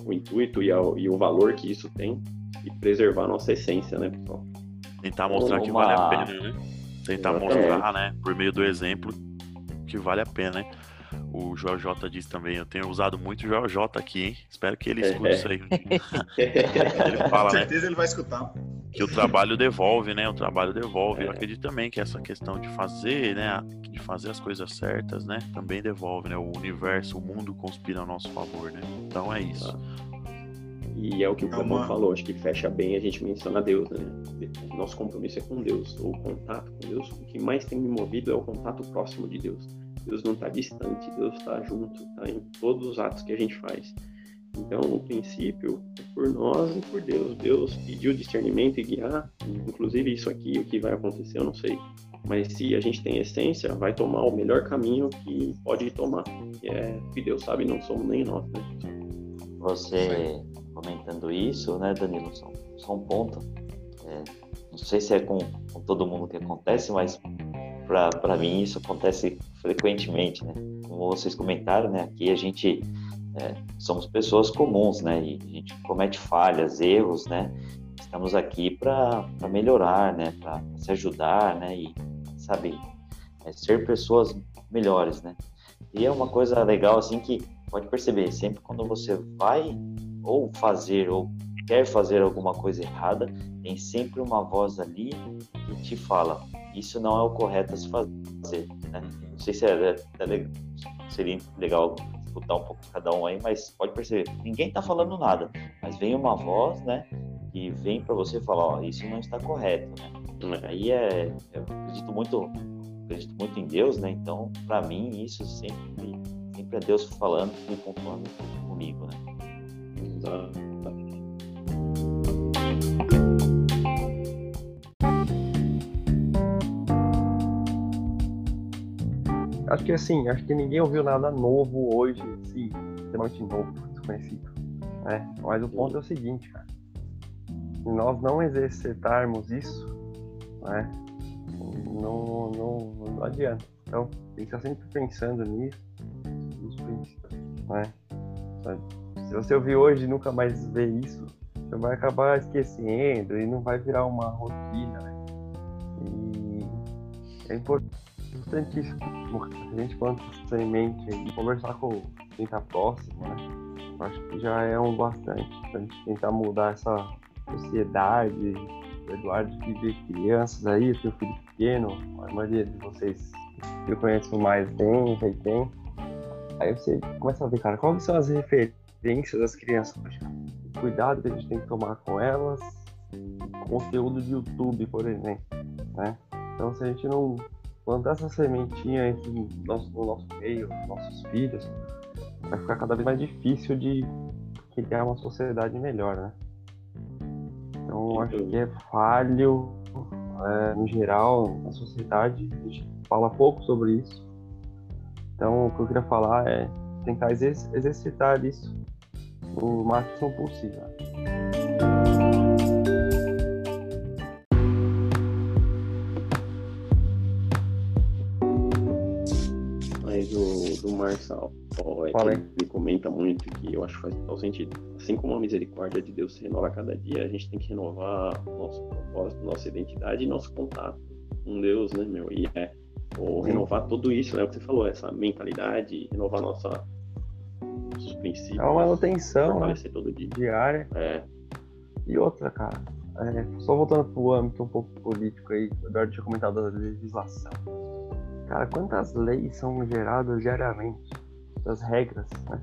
o intuito e, a, e o valor que isso tem e preservar a nossa essência, né, pessoal? Tentar mostrar que vale a pena, né? Tentar mostrar, né, por meio do exemplo, que vale a pena, né? O JJ disse também, eu tenho usado muito o JJ aqui, hein? Espero que ele escute isso aí. ele fala, Com certeza né, ele vai escutar. Que o trabalho devolve, né? O trabalho devolve. É. Eu acredito também que essa questão de fazer, né? De fazer as coisas certas, né? Também devolve, né? O universo, o mundo conspira a nosso favor, né? Então é isso. E é o que o Clemão uma... falou, acho que fecha bem a gente menciona Deus, né? Nosso compromisso é com Deus, o contato com Deus. O que mais tem me movido é o contato próximo de Deus. Deus não está distante, Deus está junto, está em todos os atos que a gente faz. Então, o princípio é por nós e por Deus. Deus pediu discernimento e guiar, inclusive isso aqui, o que vai acontecer, eu não sei. Mas se a gente tem essência, vai tomar o melhor caminho que pode tomar. Que é que Deus sabe, não somos nem nós, né? Você comentando isso, né, Danilo? Só, só um ponto. É, não sei se é com, com todo mundo que acontece, mas para mim isso acontece frequentemente, né? Como vocês comentaram, né? Aqui a gente é, somos pessoas comuns, né? E a gente comete falhas, erros, né? Estamos aqui para melhorar, né? Para se ajudar, né? E, sabe, é, ser pessoas melhores, né? E é uma coisa legal, assim, que pode perceber, sempre quando você vai ou fazer ou quer fazer alguma coisa errada, tem sempre uma voz ali que te fala: isso não é o correto a se fazer. Né? Não sei se é, é, seria legal escutar um pouco de cada um aí, mas pode perceber, ninguém está falando nada, mas vem uma voz, né, que vem para você falar: ó, isso não está correto. Né? Aí é, eu acredito muito, acredito muito em Deus, né? Então, para mim, isso sempre, sempre é Deus falando e pontuando comigo, né? Acho que assim, acho que ninguém ouviu nada novo hoje, assim, extremamente novo, desconhecido. Né? Mas o ponto é o seguinte, cara. Se nós não exercitarmos isso, né? Não, não, não adianta. Então, tem que estar sempre pensando nisso, nos princípios, né? Se você ouvir hoje e nunca mais ver isso, você vai acabar esquecendo e não vai virar uma rotina, né? E é importantíssimo a gente planta semente e conversar com quem está próximo, né? Eu acho que já é um bastante pra gente tentar mudar essa sociedade. O Eduardo que vê crianças aí, eu tenho filho pequeno, a maioria de vocês que eu conheço mais tem, já tem. Aí você começa a ver, cara, quais são as referências das crianças O cuidado que a gente tem que tomar com elas, conteúdo de YouTube, por exemplo, né? Então, se a gente não plantar essa sementinha entre nosso, no nosso meio, nossos filhos, vai ficar cada vez mais difícil de criar uma sociedade melhor, né? Então, acho que é falho, é, no geral, na sociedade, a gente fala pouco sobre isso. Então, o que eu queria falar é tentar exercitar isso o máximo possível. Marçal, ó, é que ele comenta muito que eu acho que faz total sentido. Assim como a misericórdia de Deus se renova a cada dia, a gente tem que renovar nosso propósito, nossa identidade e nosso contato com Deus, né, meu? E é ou renovar tudo isso, né? O que você falou, essa mentalidade, renovar nossa nossos princípios. É uma manutenção né? todo dia. diária. É. E outra, cara, é, só voltando pro âmbito um pouco político aí, o Eduardo tinha comentado da legislação. Cara, quantas leis são geradas diariamente? Das regras, né?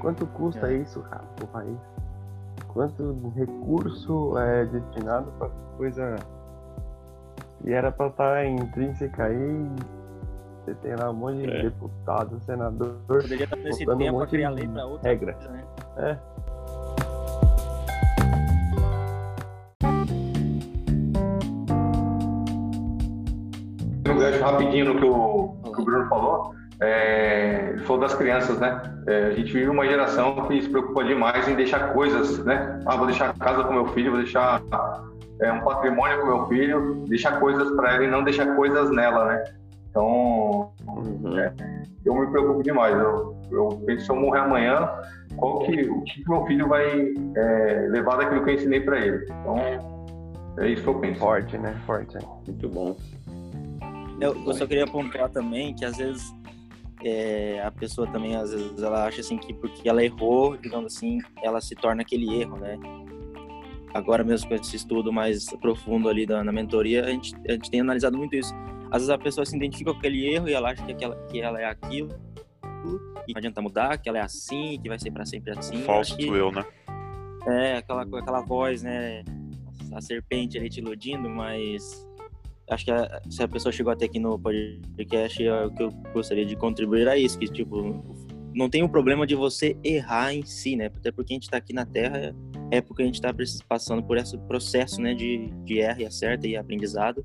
Quanto custa é. isso, cara, pro país? Quanto recurso é destinado para coisa que era para estar tá intrínseca aí você tem lá um monte de é. deputado, senador. Poderia estar nesse tempo um monte criar lei para outra regra. Coisa, né? É. Rapidinho no que o, que o Bruno falou. é, ele falou das crianças, né? É, a gente vive uma geração que se preocupa demais em deixar coisas, né? Ah, vou deixar casa com meu filho, vou deixar é, um patrimônio com meu filho, deixar coisas para ele e não deixar coisas nela, né? Então, Uhum. é, eu me preocupo demais. Eu, eu penso se eu morrer amanhã, qual que, o que meu filho vai é, levar daquilo que eu ensinei para ele. Então, é isso que eu penso. Forte, né? Forte. Muito bom. Eu, eu só queria pontuar também que às vezes é, a pessoa também, às vezes, ela acha assim que porque ela errou, digamos assim, ela se torna aquele erro, né? Agora mesmo com esse estudo mais profundo ali da, na mentoria, a gente, a gente tem analisado muito isso. Às vezes a pessoa se identifica com aquele erro e ela acha que, aquela, que ela é aquilo e não adianta mudar, que ela é assim, que vai ser para sempre assim. Falso que- eu, né? é, aquela, aquela voz, né? A serpente ali te iludindo, mas acho que a- se a pessoa chegou até aqui no podcast, é o que eu gostaria de contribuir a isso, que tipo, não tem um problema de você errar em si, né? Até porque a gente tá aqui na Terra, é porque a gente tá precis- passando por esse processo, né, de, de erro e acerto e aprendizado.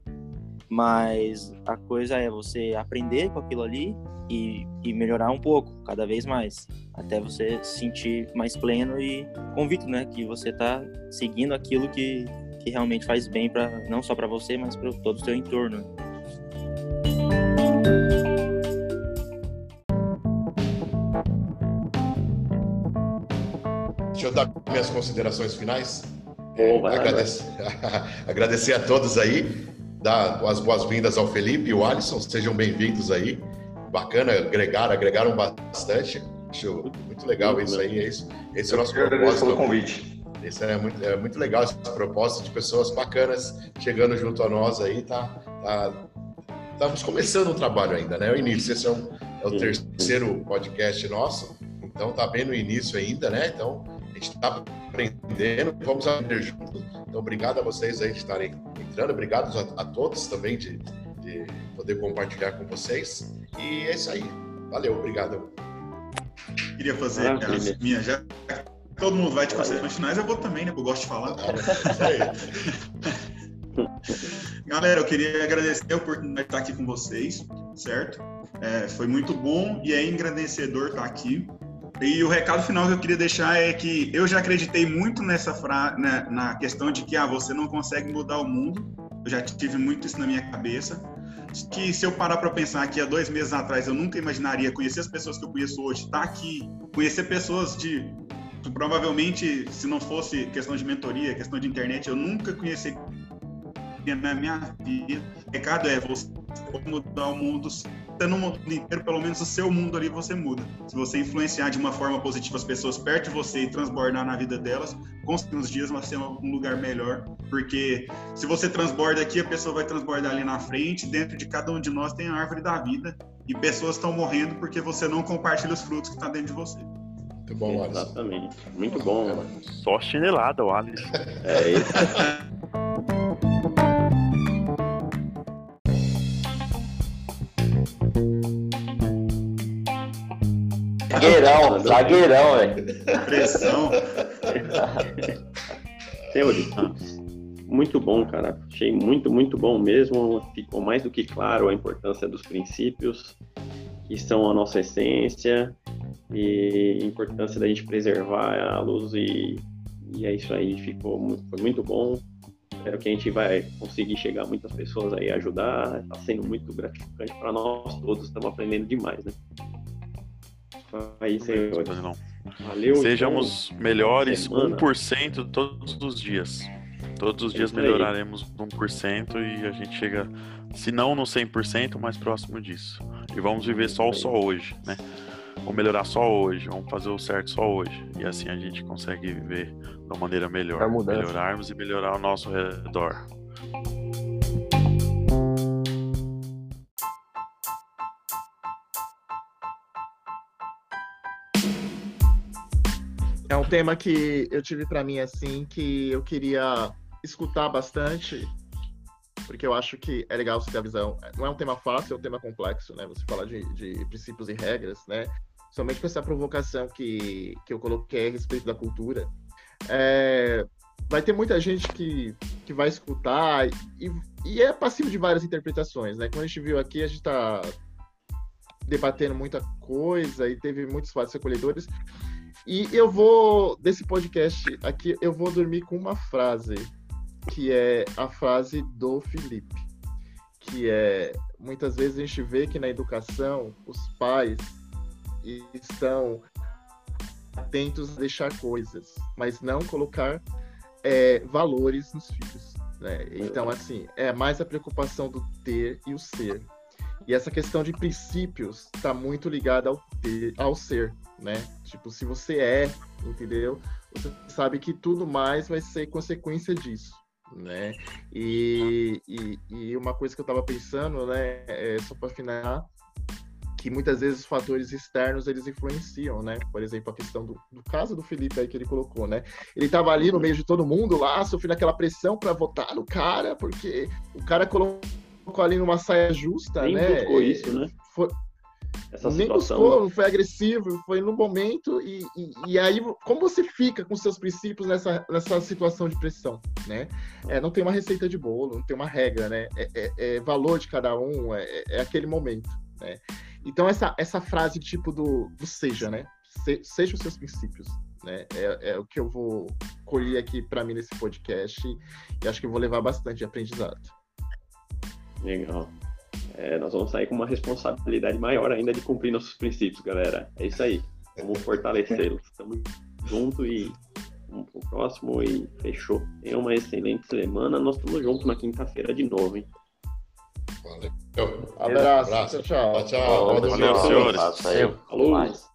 Mas a coisa é você aprender com aquilo ali e, e melhorar um pouco, cada vez mais, até você se sentir mais pleno e convicto, né, que você tá seguindo aquilo que, que realmente faz bem para não só para você, mas para todo o seu entorno. Deixa eu dar minhas considerações finais. Pô, vai lá, Agradecer, agradecer a todos aí, dar as boas-vindas ao Felipe e o Alisson, sejam bem-vindos aí. Bacana, agregaram, agregaram bastante. Acho muito legal isso aí. É isso. Esse é o nosso Eu agradeço pelo propósito. convite. Esse é muito, é muito legal esse propósito de pessoas bacanas chegando junto a nós aí, tá? tá estamos começando o trabalho ainda, né? É o início. Esse é, um, é o terceiro podcast nosso, então tá bem no início ainda, né? Então a gente está aprendendo, vamos aprender juntos. Então, obrigado a vocês aí de estarem entrando, obrigado a, a todos também de, de poder compartilhar com vocês. E é isso aí. Valeu, obrigado. Queria fazer Maravilha. as minhas já. Todo mundo vai de considerações finais, eu vou também, né? Eu gosto de falar. Galera, eu queria agradecer a oportunidade de estar aqui com vocês, certo? É, foi muito bom e é engrandecedor estar aqui. E o recado final que eu queria deixar é que eu já acreditei muito nessa frase, na questão de que ah, você não consegue mudar o mundo. Eu já tive muito isso na minha cabeça. Que se eu parar para pensar que há dois meses atrás eu nunca imaginaria conhecer as pessoas que eu conheço hoje, estar aqui, conhecer pessoas de provavelmente, se não fosse questão de mentoria, questão de internet, eu nunca conheceria na minha vida. O recado é você pode mudar o mundo. No mundo inteiro, pelo menos o seu mundo ali você muda. Se você influenciar de uma forma positiva as pessoas perto de você e transbordar na vida delas, com os dias vai ser um lugar melhor. Porque se você transborda aqui, a pessoa vai transbordar ali na frente. Dentro de cada um de nós tem a árvore da vida. E pessoas estão morrendo porque você não compartilha os frutos que estão dentro de você. Muito bom, Alisson. Exatamente. Muito bom. mano. Só chinelada, o Alisson. É isso. Zagueirão, zagueirão, velho. Pressão. Muito bom, cara. Achei muito, muito bom mesmo. Ficou mais do que claro a importância dos princípios, que são a nossa essência, e a importância da gente preservar a luz. E, e é isso aí, ficou mu- foi muito bom. Espero que a gente vai conseguir chegar a muitas pessoas aí, ajudar. Está sendo muito gratificante para nós todos, estamos aprendendo demais, né? Aí, senhores. Valeu. Sejamos então. melhores semana. 1% todos os dias. Todos os dias isso aí. melhoraremos 1% e a gente chega, se não no 100%, mais próximo disso. E vamos viver só o só hoje, né? Vamos melhorar só hoje, vamos fazer o certo só hoje. E assim a gente consegue viver de uma maneira melhor. Melhorarmos e melhorar ao nosso redor. É um tema que eu tive pra mim assim que eu queria escutar bastante, porque eu acho que é legal você ter a visão. Não é um tema fácil, é um tema complexo, né? Você fala de, de princípios e regras, né? Somente com essa provocação que, que eu coloquei a respeito da cultura. É, vai ter muita gente que, que vai escutar e, e é passivo de várias interpretações, né? Como a gente viu aqui, a gente tá debatendo muita coisa e teve muitos fatos recolhedores. E eu vou, desse podcast aqui, eu vou dormir com uma frase, que é a frase do Felipe, que é, muitas vezes a gente vê que na educação os pais estão atentos a deixar coisas, mas não colocar é, valores nos filhos. Né? Então, assim, é mais a preocupação do ter e o ser. E essa questão de princípios está muito ligada ao, ter, ao ser, né? Tipo, se você é, entendeu? Você sabe que tudo mais vai ser consequência disso, né? E, e, e uma coisa que eu estava pensando, né? É, só para finalizar, que muitas vezes os fatores externos eles influenciam, né? Por exemplo, a questão do, do caso do Felipe aí que ele colocou, né? Ele estava ali no meio de todo mundo lá, sofrendo aquela pressão para votar no cara, porque o cara colocou ali numa saia justa, Nem né? buscou isso, né? Foi, Essa nem situação. buscou, não foi agressivo, foi no momento e, e, e aí como você fica com seus princípios nessa, nessa situação de pressão, né? É, não tem uma receita de bolo, não tem uma regra, né? É, é- é valor de cada um, é, é aquele momento, né? Então essa, essa frase tipo do, do seja, né? Se- seja os seus princípios, né? É, é o que eu vou colher aqui para mim nesse podcast e acho que eu vou levar bastante aprendizado. Legal. É, nós vamos sair com uma responsabilidade maior ainda de cumprir nossos princípios, galera. É isso aí. Vamos fortalecê-los. Estamos juntos e vamos pro próximo e fechou. Tenha uma excelente semana. Nós estamos juntos na quinta-feira de novo, hein? Valeu. Abraço, tchau, tchau. Tchau, tchau. Valeu, senhores. Aí. Falou. Mais.